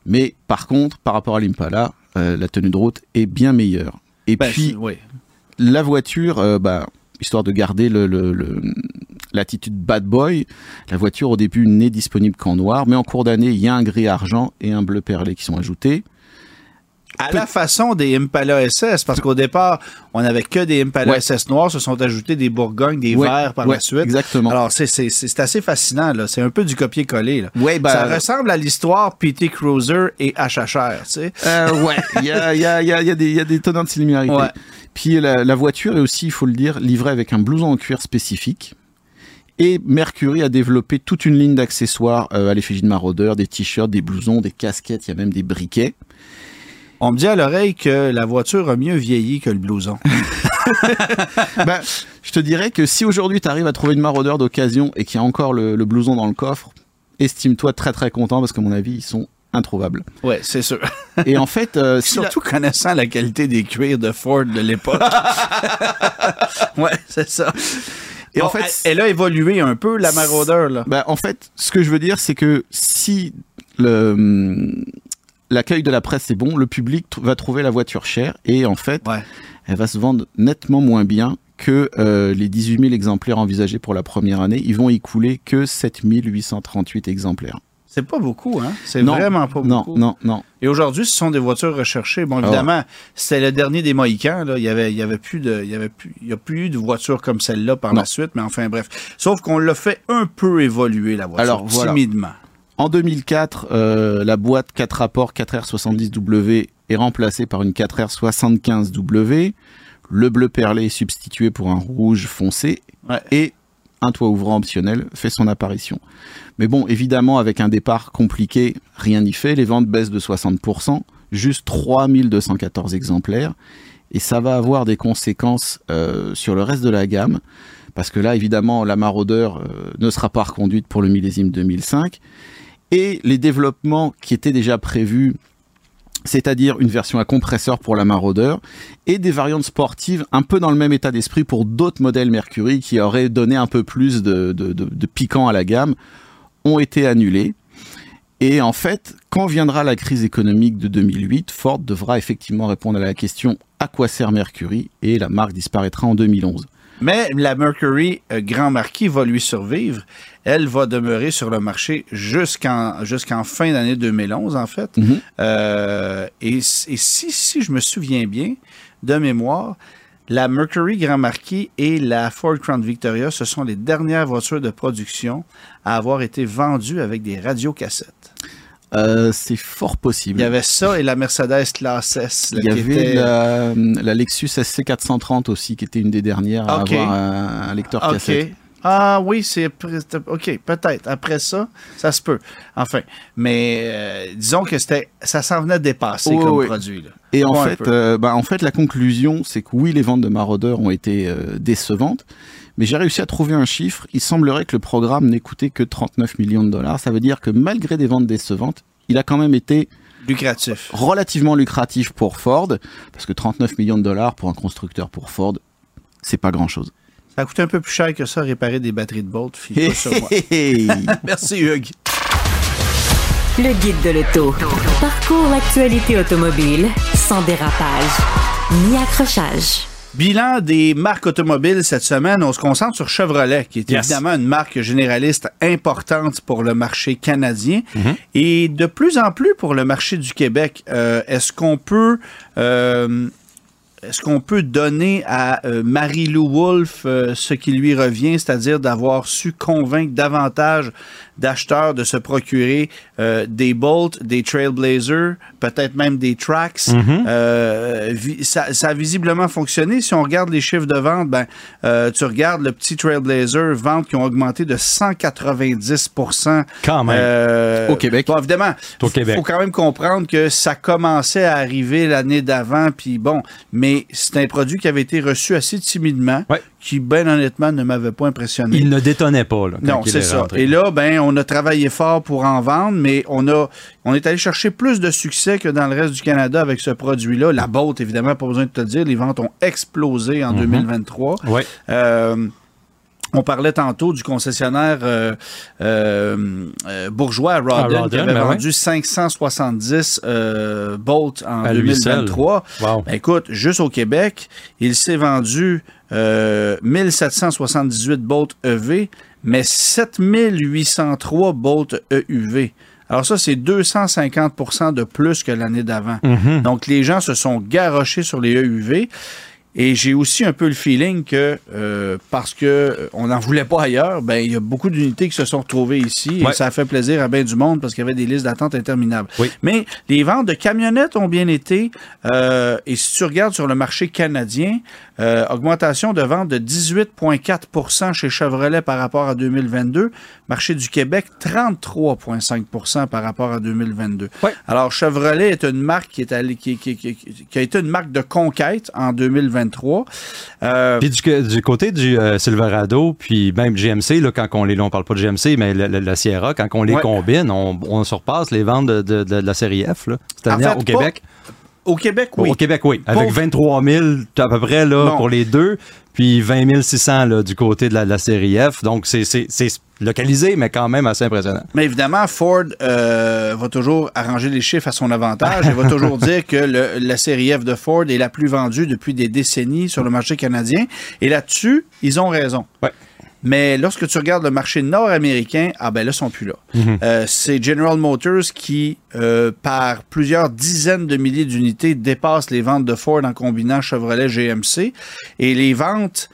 Mais par contre, par rapport à l'Impala, euh, la tenue de route est bien meilleure. Et Ben, puis, la voiture, euh, bah, histoire de garder le, le- le- l'attitude bad boy, la voiture au début n'est disponible qu'en noir, mais en cours d'année, il y a un gris argent et un bleu perlé qui sont ajoutés. À la façon des Impala SS, parce qu'au départ, on n'avait que des Impala Ouais. SS noirs, se sont ajoutés des Bourgognes, des Ouais, verts par ouais, la suite. exactement. Alors, c'est- assez fascinant, là. C'est un peu du copier-coller, là. Bah, Ça ressemble à l'histoire PT Cruiser et HHR, tu sais. Euh, ouais, il y a, y, a, il y, a, y, a des- il y a des tenants de similarité. Ouais. Puis la, la voiture est aussi, il faut le dire, livrée avec un blouson en cuir spécifique. Et Mercury a développé toute une ligne d'accessoires euh, à l'effigie de maraudeur, des t-shirts, des blousons, des casquettes, il y a même des briquets. On me dit à l'oreille que la voiture a mieux vieilli que le blouson. <laughs> <laughs> ben, je te dirais que si aujourd'hui tu arrives à trouver une maraudeur d'occasion et qu'il y a encore le, le blouson dans le coffre, estime-toi très très content parce que à mon avis ils sont introuvables. ouais, c'est sûr. Et en fait, euh, <laughs> si la- Surtout connaissant la qualité des cuirs de Ford de l'époque. ouais, c'est ça. Et Bon, en fait, elle, elle a évolué un peu, la maraudeur, là. Bah, en fait, ce que je veux dire, c'est que si le, hum, l'accueil de la presse est bon, le public va trouver la voiture chère et en fait, Ouais. elle va se vendre nettement moins bien que euh, les 18 000 exemplaires envisagés pour la première année. Ils vont y couler que 7 838 exemplaires. C'est pas beaucoup, hein? C'est Non, vraiment pas Non, beaucoup. non, non. Et aujourd'hui, ce sont des voitures recherchées. Bon, Ah. évidemment, c'était le dernier des Mohicans. Là. Il y avait, il y avait plus de, il y avait plus, il y a plus eu de voitures comme celle-là par Non. la suite. Mais enfin, bref. Sauf qu'on l'a fait un peu évoluer la voiture, Alors, voilà. timidement. En 2004, euh, la boîte 4 rapports 4R70W est remplacée par une 4R75W. Le bleu perlé est substitué pour un rouge foncé. Ouais. Et un toit ouvrant optionnel fait son apparition. Mais bon, évidemment, avec un départ compliqué, rien n'y fait. Les ventes baissent de 60%, juste 3214 exemplaires. Et ça va avoir des conséquences euh, sur le reste de la gamme. Parce que là, évidemment, la maraudeur euh, ne sera pas reconduite pour le millésime 2005 et les développements qui étaient déjà prévus, c'est-à-dire une version à compresseur pour la maraudeur et des variantes sportives un peu dans le même état d'esprit pour d'autres modèles Mercury qui auraient donné un peu plus de, de- piquant à la gamme, ont été annulés. Et en fait, quand viendra la crise économique de 2008, Ford devra effectivement répondre à la question à quoi sert Mercury? et la marque disparaîtra en 2011. Mais la Mercury euh, Grand Marquis va lui survivre. Elle va demeurer sur le marché jusqu'en jusqu'en fin d'année 2011, en fait. Mhm. Euh, et si, si je me souviens bien, de mémoire, la Mercury Grand Marquis et la Ford Crown Victoria, ce sont les dernières voitures de production à avoir été vendues avec des radiocassettes. Euh, c'est fort possible. Il y avait ça et la Mercedes Classe S. là, Il y qui avait était- la, la Lexus SC430 aussi, qui était une des dernières à Ok. avoir un, un lecteur OK. cassette. Ah oui, c'est OK, peut-être. Après ça, ça se peut. Enfin, mais euh, disons que c'était ça s'en venait dépasser comme oui. produit. là. Et en fait, euh, bah, en fait, la conclusion, c'est que oui, les ventes de Marauder ont été euh, décevantes, mais j'ai réussi à trouver un chiffre. Il semblerait que le programme n'ait coûté que 39 millions de dollars. Ça veut dire que malgré des ventes décevantes, il a quand même été lucratif. relativement lucratif pour Ford, parce que 39 millions de dollars pour un constructeur pour Ford, c'est pas grand-chose. Ça coûte un peu plus cher que ça réparer des batteries de Bolt. <laughs> Merci Hugues. Le guide de l'auto. Parcours l'actualité automobile sans dérapage ni accrochage. Bilan des marques automobiles cette semaine, on se concentre sur Chevrolet, qui est Yes. évidemment une marque généraliste importante pour le marché canadien Mm-hmm. et de plus en plus pour le marché du Québec. Euh, Est-ce qu'on peut euh, est-ce qu'on peut donner à euh, Marie-Lou Wolfe euh, ce qui lui revient, c'est-à-dire d'avoir su convaincre davantage d'acheteurs de se procurer euh, des Bolt, des Trailblazer, peut-être même des Trax? Euh, vi- ça, ça a visiblement fonctionné. Si on regarde les chiffres de vente, ben, euh, tu regardes le petit Trailblazer, ventes qui ont augmenté de 190 Quand même. euh, Au Québec. Bon, évidemment, Au il Québec. faut quand même comprendre que ça commençait à arriver l'année d'avant, puis bon, mais c'est un produit qui avait été reçu assez timidement, Ouais. qui, ben honnêtement, ne m'avait pas impressionné. Il ne détonnait pas. Là, quand Non, c'est est ça. rentré. Et là, ben, on a travaillé fort pour en vendre, mais on a, on est allé chercher plus de succès que dans le reste du Canada avec ce produit-là. La Bolt, évidemment, pas besoin de te le dire, les ventes ont explosé en 2023. Ouais. Euh, on parlait tantôt du concessionnaire euh, euh, euh, bourgeois à À Rawdon, qui avait ben vendu 570 euh, Bolt en À lui seul. 2023. Wow. Ben, écoute, juste au Québec, il s'est vendu euh, 1778 Bolt EV, mais 7803 Bolt EUV. Alors ça, c'est 250% de plus que l'année d'avant. Mhm. Donc les gens se sont garochés sur les EUV. Et j'ai aussi un peu le feeling que euh, parce que euh, on n'en voulait pas ailleurs, ben il y a beaucoup d'unités qui se sont retrouvées ici Ouais. et ça a fait plaisir à bien du monde parce qu'il y avait des listes d'attente interminables. Oui. Mais les ventes de camionnettes ont bien été euh, et si tu regardes sur le marché canadien, euh, augmentation de vente de 18,4% chez Chevrolet par rapport à 2022, marché du Québec 33,5% par rapport à 2022. Ouais. Alors Chevrolet est une marque qui est allée, qui, qui- qui- qui a été une marque de conquête en 2023. Euh, Puis du, du côté du euh, Silverado, puis même GMC, là, quand on les, là, on parle pas de GMC, mais la, la- la Sierra, quand on les Ouais. combine, on, on surpasse les ventes de, de- de- de la série F, là, cette En année fait, au Québec. Au Québec, oui. Au Québec, oui. Avec Pauvre- 23 000 à peu près là, pour les deux, puis 20 600 là, du côté de la, de la série F. Donc, c'est- localisé, mais quand même assez impressionnant. Mais évidemment, Ford euh, va toujours arranger les chiffres à son avantage et va <laughs> toujours dire que le- la série F de Ford est la plus vendue depuis des décennies sur le marché canadien. Et là-dessus, ils ont raison. Ouais. Mais lorsque tu regardes le marché nord-américain, ah ben là, ils sont plus là. Mhm. Euh, c'est General Motors qui, euh, par plusieurs dizaines de milliers d'unités, dépasse les ventes de Ford en combinant Chevrolet GMC. Et les ventes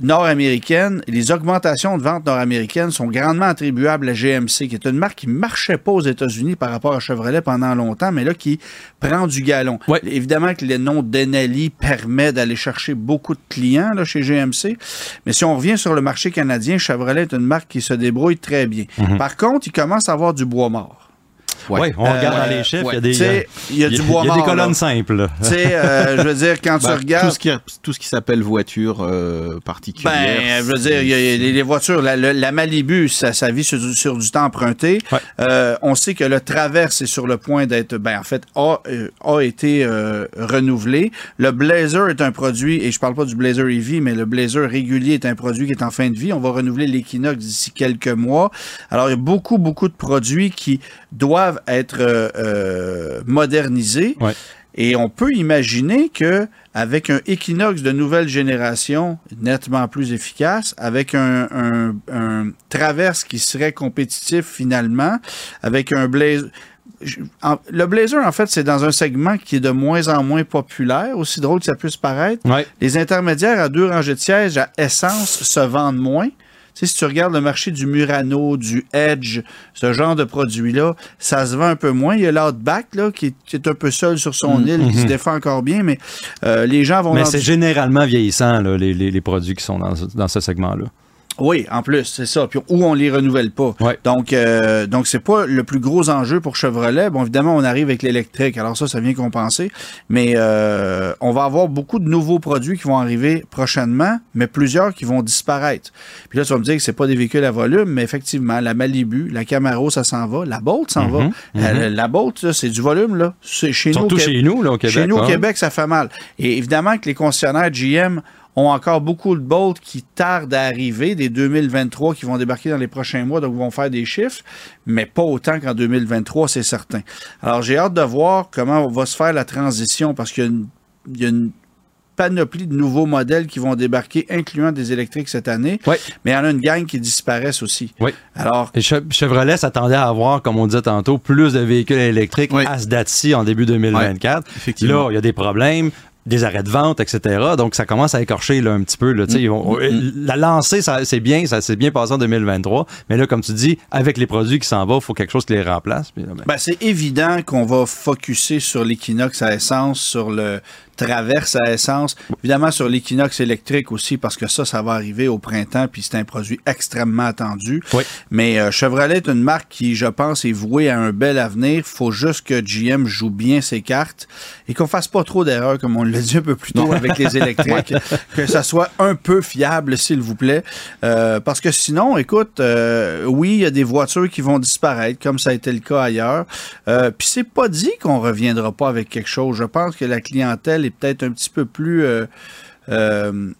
nord-américaines, les augmentations de ventes nord-américaines sont grandement attribuables à GMC, qui est une marque qui ne marchait pas aux États-Unis par rapport à Chevrolet pendant longtemps, mais là qui prend du galon. Ouais. Évidemment que le nom Denali permet d'aller chercher beaucoup de clients là, chez GMC, mais si on revient sur le marché canadien, Chevrolet est une marque qui se débrouille très bien. Par contre, il commence à avoir du bois mort. Oui, on Euh, regarde dans les chiffres, ouais. il y a des, Tu sais, il y a du bois il y a des colonnes là. simples. Tu sais, euh, je veux dire, quand <laughs> tu Bah, regardes... tout ce qui, tout ce qui s'appelle voiture euh, particulière. Ben, je veux dire, il y a- y a les, voitures, la, la- la Malibu, ça, ça vit sur, du- sur du temps emprunté. Ouais. Euh, on sait que le Traverse est sur le point d'être, ben, en fait, a, euh, a été euh, renouvelé. Le Blazer est un produit, et je parle pas du Blazer EV, mais le Blazer régulier est un produit qui est en fin de vie. On va renouveler l'Equinox d'ici quelques mois. Alors, il y a beaucoup, beaucoup de produits qui doivent être euh, euh, modernisés. Ouais. Et on peut imaginer que avec un Equinox de nouvelle génération nettement plus efficace, avec un, un- un Traverse qui serait compétitif finalement, avec un Blazer. le Blazer, en fait, c'est dans un segment qui est de moins en moins populaire, aussi drôle que ça puisse paraître. Ouais. Les intermédiaires à deux rangées de sièges à essence se vendent moins. Tu sais, si tu regardes le marché du Murano, du Edge, ce genre de produits-là, ça se vend un peu moins. Il y a l'Outback, là, qui est, un peu seul sur son île, qui se défend encore bien, mais euh, les gens vont... Mais c'est du- généralement vieillissant, là, les, les- les produits qui sont dans, dans ce segment-là. Oui, en plus, c'est ça. Puis, ou on les renouvelle pas. Ouais. Donc, euh, donc c'est pas le plus gros enjeu pour Chevrolet. Bon, évidemment, on arrive avec l'électrique. Alors ça, ça vient compenser. Mais euh, on va avoir beaucoup de nouveaux produits qui vont arriver prochainement, mais plusieurs qui vont disparaître. Puis là, tu vas me dire que c'est pas des véhicules à volume, mais effectivement, la Malibu, la Camaro, ça s'en va. La Bolt s'en va. Euh, la Bolt, c'est du volume, là. C'est chez nous. au Surtout chez nous, là, au Québec. chez nous, au hein. Québec, ça fait mal. Et évidemment que les concessionnaires GM ont encore beaucoup de Bolt qui tardent à arriver, des 2023 qui vont débarquer dans les prochains mois, donc vont faire des chiffres, mais pas autant qu'en 2023, c'est certain. Alors, j'ai hâte de voir comment va se faire la transition, parce qu'il y a une, il y a une panoplie de nouveaux modèles qui vont débarquer, incluant des électriques cette année, mais il y en a une gang qui disparaissent aussi. Oui. Alors, Et Che- Chevrolet s'attendait à avoir, comme on disait tantôt, plus de véhicules électriques Oui. à ce date-ci en début 2024. effectivement. Là, il y a des problèmes, des arrêts de vente, etc. Donc, ça commence à écorcher là, un petit peu. Là, vont- La lancée, c'est bien, ça s'est bien passé en 2023. Mais là, comme tu dis, avec les produits qui s'en vont, il faut quelque chose qui les remplace. Ben, Ben, c'est évident qu'on va focuser sur l'équinoxe à essence, sur le traverse à essence, évidemment sur l'équinoxe électrique aussi, parce que ça, ça va arriver au printemps, puis c'est un produit extrêmement attendu. Oui. Mais euh, Chevrolet est une marque qui, je pense, est vouée à un bel avenir. faut juste que GM joue bien ses cartes et qu'on fasse pas trop d'erreurs, comme on l'a dit un peu plus tôt avec les électriques, <laughs> que ça soit un peu fiable, s'il vous plaît. Euh, parce que sinon, écoute, euh, oui, il y a des voitures qui vont disparaître, comme ça a été le cas ailleurs. Euh, Puis c'est pas dit qu'on reviendra pas avec quelque chose. Je pense que la clientèle est peut-être un petit peu plus euh, euh,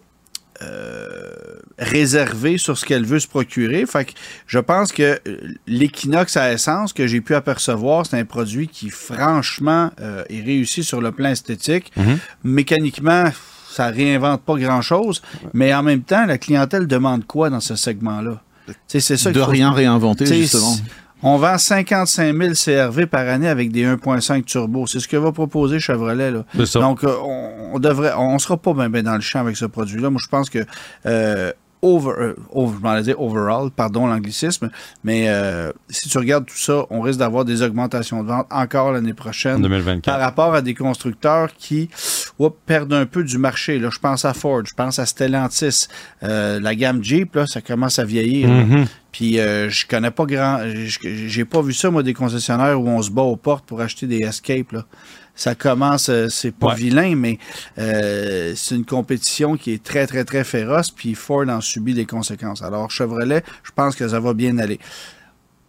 euh, réservée sur ce qu'elle veut se procurer. Fait que je pense que l'équinoxe à essence que j'ai pu apercevoir, c'est un produit qui franchement est réussi sur le plan esthétique. Mhm. Mécaniquement, ça réinvente pas grand-chose, mais en même temps, la clientèle demande quoi dans ce segment-là? C'est ça de faut- rien réinventer, justement. On vend 55 000 CRV par année avec des 1.5 turbo. C'est ce que va proposer Chevrolet. Là. Ça. Donc, euh, on, on devrait, on sera pas bien ben dans le champ avec ce produit-là. Moi, je pense que euh, over, euh, over- je m'en allais dire overall, pardon l'anglicisme, mais euh, si tu regardes tout ça, on risque d'avoir des augmentations de vente encore l'année prochaine 2024. par rapport à des constructeurs qui oups, perdent un peu du marché. Là, je pense à Ford, je pense à Stellantis, Euh, la gamme Jeep, là, ça commence à vieillir. Mhm. Puis euh, je connais pas grand, j'ai pas vu ça moi des concessionnaires où on se bat aux portes pour acheter des Escape là. Ça commence, euh, c'est pas Ouais. vilain, mais euh, c'est une compétition qui est très très très féroce. Puis Ford en subit les conséquences. Alors Chevrolet, je pense que ça va bien aller.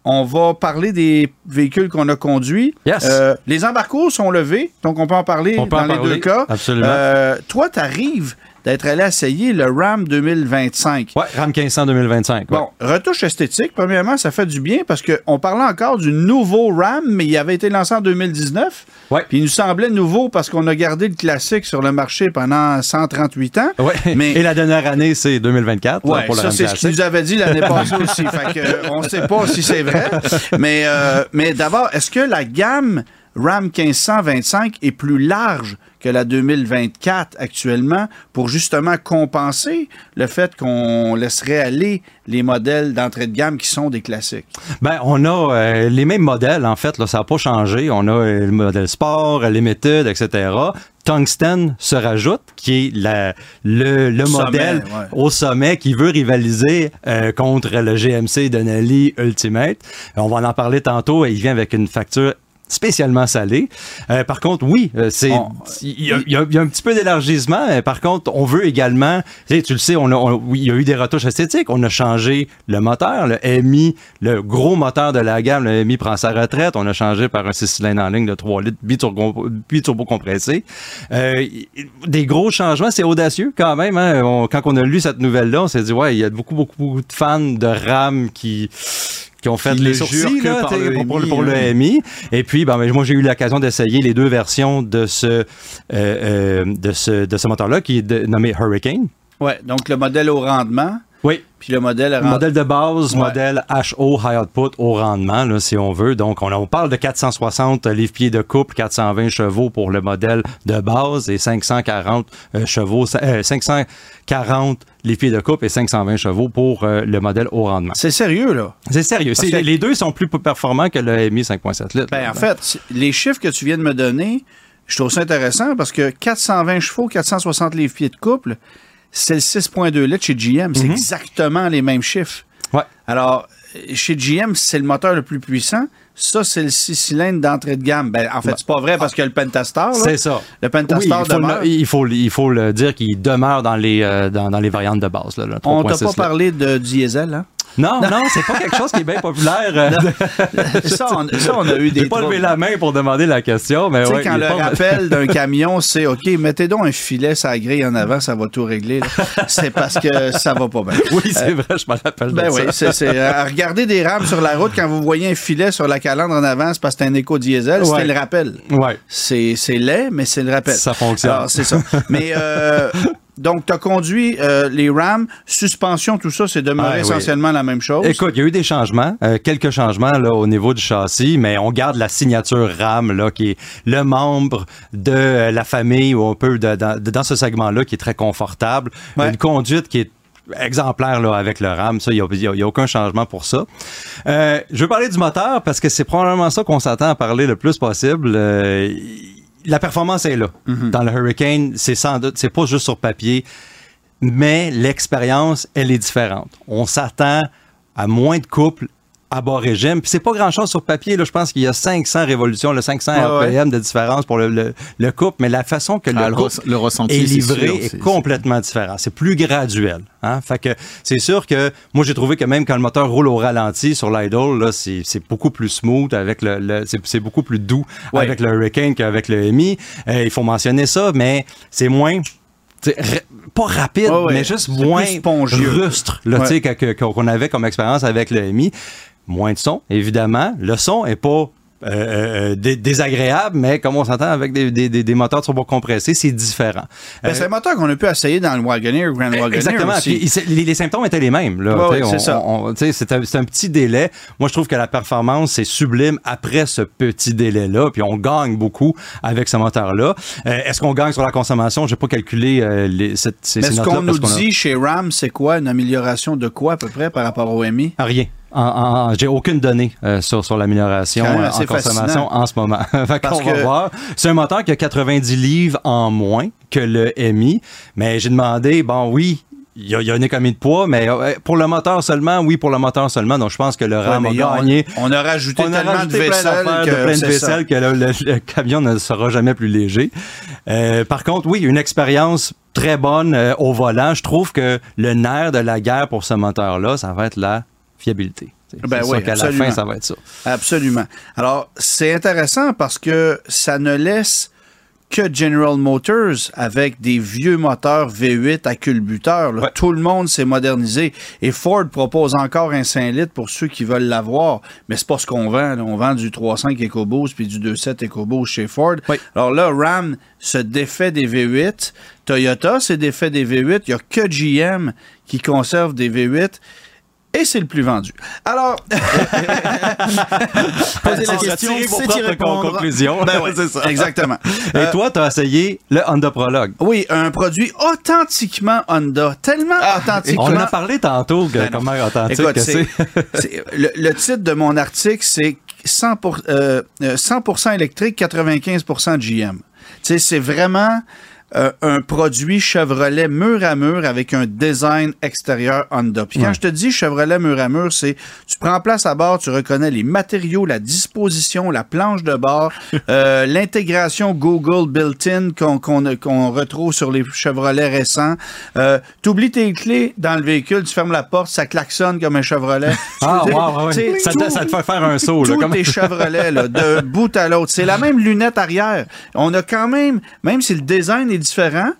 On va parler des véhicules qu'on a conduits. Yes. Euh, les embarcos sont levés, donc on peut en parler On peut dans en les parler, deux cas. absolument. Euh, toi, tu arrives d'être allé essayer le Ram 2025. Ouais, RAM 1500 2025. ouais. Bon, retouche esthétique, premièrement, ça fait du bien parce qu'on parlait encore du nouveau RAM, mais il avait été lancé en 2019. Ouais. Puis il nous semblait nouveau parce qu'on a gardé le classique sur le marché pendant 138 ans. Ouais. <laughs> Mais- Et la dernière année, c'est 2024 là, Ouais, pour ça c'est ce qu'il classique. nous avait dit l'année <laughs> passée aussi. Fait que, euh, on ne sait pas si c'est vrai. Mais, euh, mais d'abord, est-ce que la gamme RAM 1525 est plus large que la 2024 actuellement pour justement compenser le fait qu'on laisserait aller les modèles d'entrée de gamme qui sont des classiques? Ben, on a euh, les mêmes modèles, en fait, là, ça n'a pas changé. On a euh, le modèle sport, les méthodes, etc. Tungsten se rajoute, qui est la, le, le Sommet, modèle ouais. au sommet qui veut rivaliser euh, contre le GMC Denali Ultimate. On va en parler tantôt. Il vient avec une facture spécialement salée. Euh, par contre, oui, euh, c'est il y, y y a un petit peu d'élargissement. Par contre, on veut également, tu, sais, tu le sais, on a, on- oui, il y a eu des retouches esthétiques. On a changé le moteur, le MI, le gros moteur de la gamme, le MI prend sa retraite. On a changé par un 6 cylindres en ligne de 3 litres biturbo, biturbo compressé. Euh, des gros changements, c'est audacieux quand même. hein. On- quand on a lu cette nouvelle-là, on s'est dit, ouais, il y a beaucoup, beaucoup, beaucoup de fans de RAM qui qui ont fait Qui les le sourcils là, le pour, pour le- MI, pour le hein. MI. Et puis, ben, moi, j'ai eu l'occasion d'essayer les deux versions de ce, euh, euh, de ce, de ce moteur-là, qui est de- nommé Hurricane. Ouais, donc le modèle au rendement, Oui. puis le modèle rend- Modèle de base, Ouais. modèle HO, High Output, au rendement, là, si on veut. Donc, on, on parle de 460 livres-pieds de couple, 420 chevaux pour le modèle de base et 540 euh, chevaux, euh, 540 livres-pieds de couple et 520 chevaux pour euh, le modèle au rendement. C'est sérieux, là. C'est sérieux. Que- Les deux sont plus performants que le MI 5.7 litres. Ben, en fait, les chiffres que tu viens de me donner, je trouve ça intéressant parce que 420 chevaux, 460 livres-pieds de couple, c'est le 6.2 litres chez GM. C'est exactement les mêmes chiffres. Ouais. Alors, chez GM, c'est le moteur le plus puissant. Ça, c'est le 6 cylindres d'entrée de gamme. Ben, en fait, c'est pas vrai parce que le Pentastar, là, C'est ça. le Oui, Pentastar il faut, demeure. le, il, faut, le- il faut le dire qu'il demeure dans les, euh, dans, dans les variantes de base. Là, le On t'a 3.6 pas parlé de diesel, hein? Non, non, c'est pas quelque chose qui est bien populaire. euh, <laughs> ça, on, ça, on a eu des J'ai pas levé la main pour demander la question, mais Tu sais, ouais, quand le pas- rappel d'un <laughs> camion, c'est OK, mettez donc un filet la grille en avant, ça va tout régler. C'est parce que ça va pas bien. Oui, c'est vrai, je me rappelle Ben de oui, ça. c'est, euh, regardez des rames sur la route quand vous voyez un filet sur la calandre en avant, c'est parce que c'est un éco-diesel, Ouais. c'était le rappel. Ouais. C'est, laid, mais c'est le rappel. Ça fonctionne. Alors, c'est ça. Mais euh, <laughs> donc, tu as conduit euh, les Rams, suspension, tout ça, c'est demeuré Ah, oui. essentiellement la même chose. Écoute, il y a eu des changements, euh, quelques changements là, au niveau du châssis, mais on garde la signature RAM, là, qui est le membre de euh, la famille ou un peu de- dans, de- dans ce segment-là, qui est très confortable. Ouais. Une conduite qui est exemplaire là, avec le RAM, ça, il n'y a, aucun changement pour ça. Euh, je veux parler du moteur parce que c'est probablement ça qu'on s'attend à parler le plus possible. Euh, la performance est là. Dans le Hurricane, c'est sans doute, c'est pas juste sur papier, mais l'expérience, elle est différente. On s'attend à moins de couples à bas régime. Puis c'est pas grand-chose sur papier. Là. Je pense qu'il y a 500 révolutions, le 500 Ouais, RPM de différence pour le, le, le couple, mais la façon que le Ah, le couple res- le ressenti, est livré sûr, est complètement différent. C'est plus graduel. Hein? Fait que c'est sûr que moi j'ai trouvé que même quand le moteur roule au ralenti sur l'Idol, là, c'est, c'est beaucoup plus smooth avec le, le- c'est, c'est beaucoup plus doux Ouais. avec le Hurricane qu'avec le MI. Euh, il faut mentionner ça, mais c'est moins pas rapide, ouais. mais juste moins rustre là, Ouais. qu'on avait comme expérience avec le MI. Moins de son, évidemment. Le son est pas euh, euh, dé- désagréable, mais comme on s'entend avec des, des, des, des moteurs turbocompressés, c'est différent. Ben, Euh, c'est un moteur qu'on a pu essayer dans le Wagoneer, Grand Wagoneer Exactement. aussi. Puis, c'est- les, les symptômes étaient les mêmes. Là, Ouais, c'est ça. un, petit délai. Moi, je trouve que la performance c'est sublime après ce petit délai-là. Puis on gagne beaucoup avec ce moteur-là. Euh, Est-ce qu'on gagne sur la consommation? Je n'ai pas calculé euh, les, cette, ces, Mais ce qu'on nous dit chez RAM, c'est quoi? Une amélioration de quoi à peu près par rapport au MI? Rien. J'ai aucune donnée euh, sur, sur l'amélioration euh, en consommation fascinant. en ce moment. <laughs> fait Parce que- voir. C'est un moteur qui a 90 livres en moins que le MI, mais j'ai demandé, bon oui, il y, a, il y a une économie de poids, mais euh, pour le moteur seulement, oui, pour le moteur seulement. Donc je pense que le RAM a gagné. On a rajouté On a tellement rajouté de plein vaisselle d'affaires, de que plein de vaisselle que le, le- le camion ne sera jamais plus léger. Euh, par contre, oui, une expérience très bonne euh, au volant. Je trouve que le nerf de la guerre pour ce moteur-là, ça va être la fiabilité. C'est Ben oui, qu'à la fin, ça va être ça. Absolument. Alors, c'est intéressant parce que ça ne laisse que General Motors avec des vieux moteurs V8 à culbuteur. Ouais. Tout le monde s'est modernisé. Et Ford propose encore un 5 litres pour ceux qui veulent l'avoir. Mais c'est pas ce qu'on vend. là. On vend du 3.5 EcoBoost puis du 2.7 EcoBoost chez Ford. Alors là, Ram se défait des V8. Toyota s'est défait des V8. Il n'y a que GM qui conserve des V8. Et c'est le plus vendu. Alors, <laughs> Poser la On question, c'est y répondre. conclusions. Ben ouais, <laughs> C'est ça. Exactement. Et Euh, toi, tu as essayé le Honda Prologue? oui, un produit authentiquement Honda. Tellement authentiquement. On en a parlé tantôt, que Ben comment authentique Écoute, que <laughs> c'est- le, le titre de mon article, c'est 100%, pour- euh, euh, 100% électrique, 95% GM. Tu sais, c'est vraiment euh, un produit Chevrolet mur à mur avec un design extérieur Honda. Puis quand Ouais. je te dis Chevrolet mur à mur, c'est tu prends place à bord, tu reconnais les matériaux, la disposition, la planche de bord, <laughs> euh, l'intégration Google built-in qu'on retrouve sur les Chevrolet récents. Euh, tu oublies tes clés dans le véhicule, tu fermes la porte, ça klaxonne comme un Chevrolet. <laughs> Ah, veux dire, wow, ouais, ouais. Ça, te, tout- ça te fait faire un saut. Là, comme- Chevrolet, là, de <laughs> bout à l'autre. C'est la même lunette arrière. On a quand même, même si le design est différent,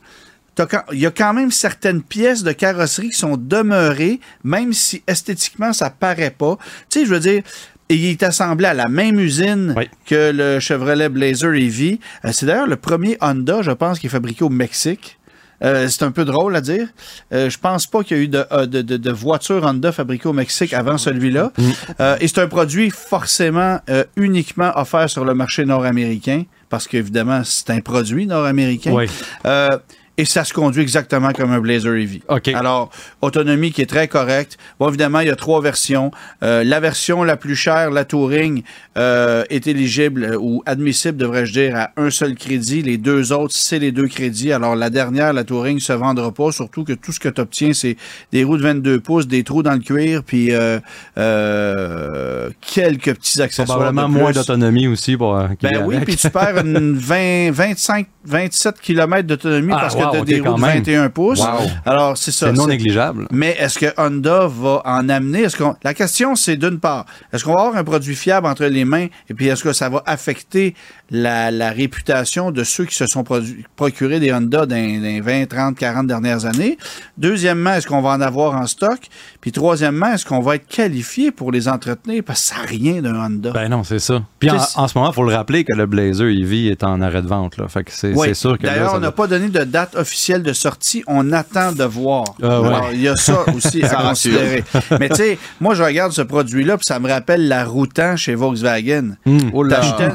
il y a quand même certaines pièces de carrosserie qui sont demeurées, même si esthétiquement ça paraît pas. Tu sais, je veux dire. il est assemblé à la même usine Oui. que le Chevrolet Blazer EV. Euh, c'est d'ailleurs le premier Honda, je pense, qui est fabriqué au Mexique. Euh, c'est un peu drôle à dire. Euh, je pense pas qu'il y a eu de, euh, de, de, de voiture Honda fabriquée au Mexique avant celui-là. Euh, et c'est un produit forcément uniquement offert sur le marché nord-américain, parce qu'évidemment, c'est un produit nord-américain. Oui. Euh, et ça se conduit exactement comme un Blazer EV. OK. Alors, autonomie qui est très correcte. Bon, évidemment, il y a trois versions. Euh, la version la plus chère, la Touring, euh, est éligible euh, ou admissible, devrais-je dire, à un seul crédit. Les deux autres, c'est les deux crédits. Alors, la dernière, la Touring, se vendra pas, surtout que tout ce que tu obtiens, c'est des roues de 22 pouces, des trous dans le cuir, puis euh, euh, quelques petits accessoires. Probablement de plus. moins d'autonomie aussi pour euh, Ben oui, puis tu perds une <laughs> 20, 25, 27 km d'autonomie Ah, parce wow, que tu as des roues de même. 21 pouces. Wow. Alors, c'est ça. C'est non négligeable. mais est-ce que Honda va en amener? Est-ce qu'on... La question, c'est d'une part, est-ce qu'on va avoir un produit fiable entre les mains et puis est-ce que ça va affecter la, la réputation de ceux qui se sont produ- procurés des Honda dans, dans les 20, 30, 40 dernières années? Deuxièmement, est-ce qu'on va en avoir en stock? Puis troisièmement, est-ce qu'on va être qualifié pour les entretenir? Parce que ça n'a rien d'un Honda. Ben non, c'est ça. Puis en, ce moment, il faut le rappeler que le Blazer EV est en arrêt de vente. Là. Fait que c'est Oui. c'est sûr que D'ailleurs, on n'a va- pas donné de date officielle de sortie. On attend de voir. Ah ouais. Alors, il y a ça aussi <laughs> à considérer. Mais tu sais, moi, je regarde ce produit-là, puis ça me rappelle la Routan chez Volkswagen. Oh là. T'achetais-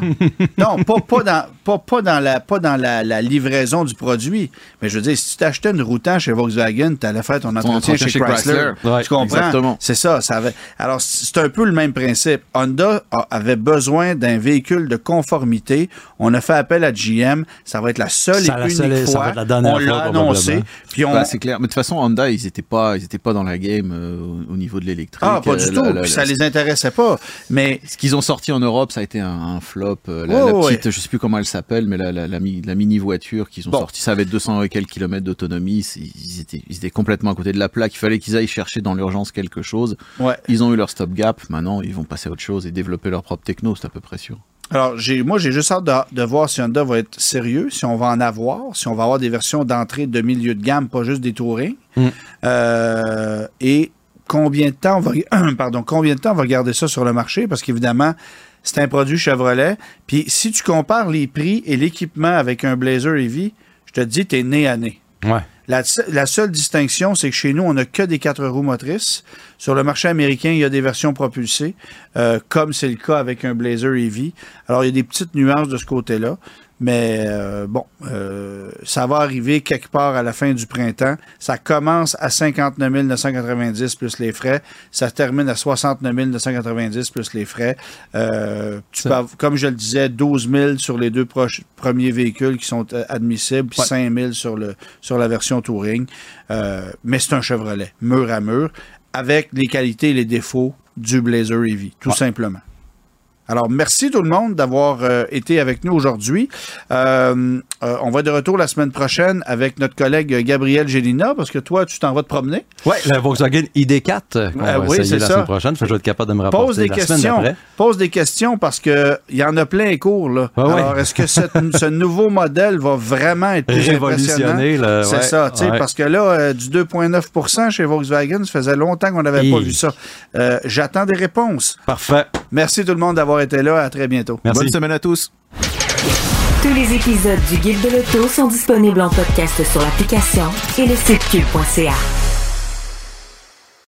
Non, pas, pas dans, pas, pas dans, la, pas dans la, la livraison du produit. Mais je veux dire, si tu t'achetais une Routan chez Volkswagen, tu allais faire ton entretien entretien chez, chez Chrysler. Chrysler. Ouais, tu comprends? C'est ça. ça avait... Alors, c'est un peu le même principe. Honda a- avait besoin d'un véhicule de conformité. On a fait appel à GM. Ça va être la seule Ça, la et unique seule- ça fois. va être la dernière on fois, l'a annoncé. Puis on... C'est clair. Mais de toute façon, Honda, ils étaient pas, ils étaient pas dans la game euh, au- au niveau de l'électrique. ah, pas du Euh, tout. la- la- Puis ça les intéressait pas. Mais Ce qu'ils ont sorti en Europe, ça a été un, un flop. Euh, La, Oh, la ouais. petite, je sais plus comment elle s'appelle, mais la, la, la, mi- la mini voiture qu'ils ont Bon. sorti, ça avait 200 et quelques kilomètres d'autonomie. Ils étaient, ils étaient complètement à côté de la plaque. Il fallait qu'ils aillent chercher dans l'urgence quelque chose. ouais. Ils ont eu leur stop gap. Maintenant, ils vont passer à autre chose et développer leur propre techno. C'est à peu près sûr. Alors, moi, j'ai juste hâte de, de voir si Honda va être sérieux, si on va en avoir, si on va avoir des versions d'entrée de milieu de gamme, pas juste des Touring. Mm. Euh, et combien de temps on va, <clears throat> pardon, combien de temps on va garder ça sur le marché? Parce qu'évidemment, c'est un produit Chevrolet. Puis si tu compares les prix et l'équipement avec un Blazer EV, je te dis, t'es nez à nez. Ouais. La, la seule distinction, c'est que chez nous, on n'a que des quatre roues motrices. Sur le marché américain, il y a des versions propulsées, euh, comme c'est le cas avec un Blazer EV. Alors, il y a des petites nuances de ce côté-là. Mais euh, bon, euh, ça va arriver quelque part à la fin du printemps. Ça commence à 59 990 plus les frais. Ça termine à 69 990 plus les frais. Euh, tu peux av- comme je le disais, 12 000 sur les deux proches- premiers véhicules qui sont euh, admissibles, puis Ouais. 5 000 sur, le, sur la version Touring. Euh, mais c'est un Chevrolet, mur à mur, avec les qualités et les défauts du Blazer EV, tout Ouais. simplement. Alors, merci tout le monde d'avoir euh, été avec nous aujourd'hui. Euh, euh, on va être de retour la semaine prochaine avec notre collègue Gabriel Gélina, parce que toi, tu t'en vas te promener. Ouais, la Volkswagen ID4 qu'on Ah va oui, essayer c'est la ça. semaine prochaine. Fait que je vais être capable de me rapporter Pose des la questions. Pose des questions parce que il y en a plein les cours. Là. Alors, est-ce que cette- <laughs> ce nouveau modèle va vraiment être plus là, C'est ça, tu sais, ouais. parce que là, du 2,9% chez Volkswagen, ça faisait longtemps qu'on n'avait pas vu ça. J'attends des réponses. Parfait. Merci tout le monde d'avoir été là. À très bientôt. Merci. Bonne semaine à tous. Tous les épisodes du Guide de l'auto sont disponibles en podcast sur l'application et le site cube.ca.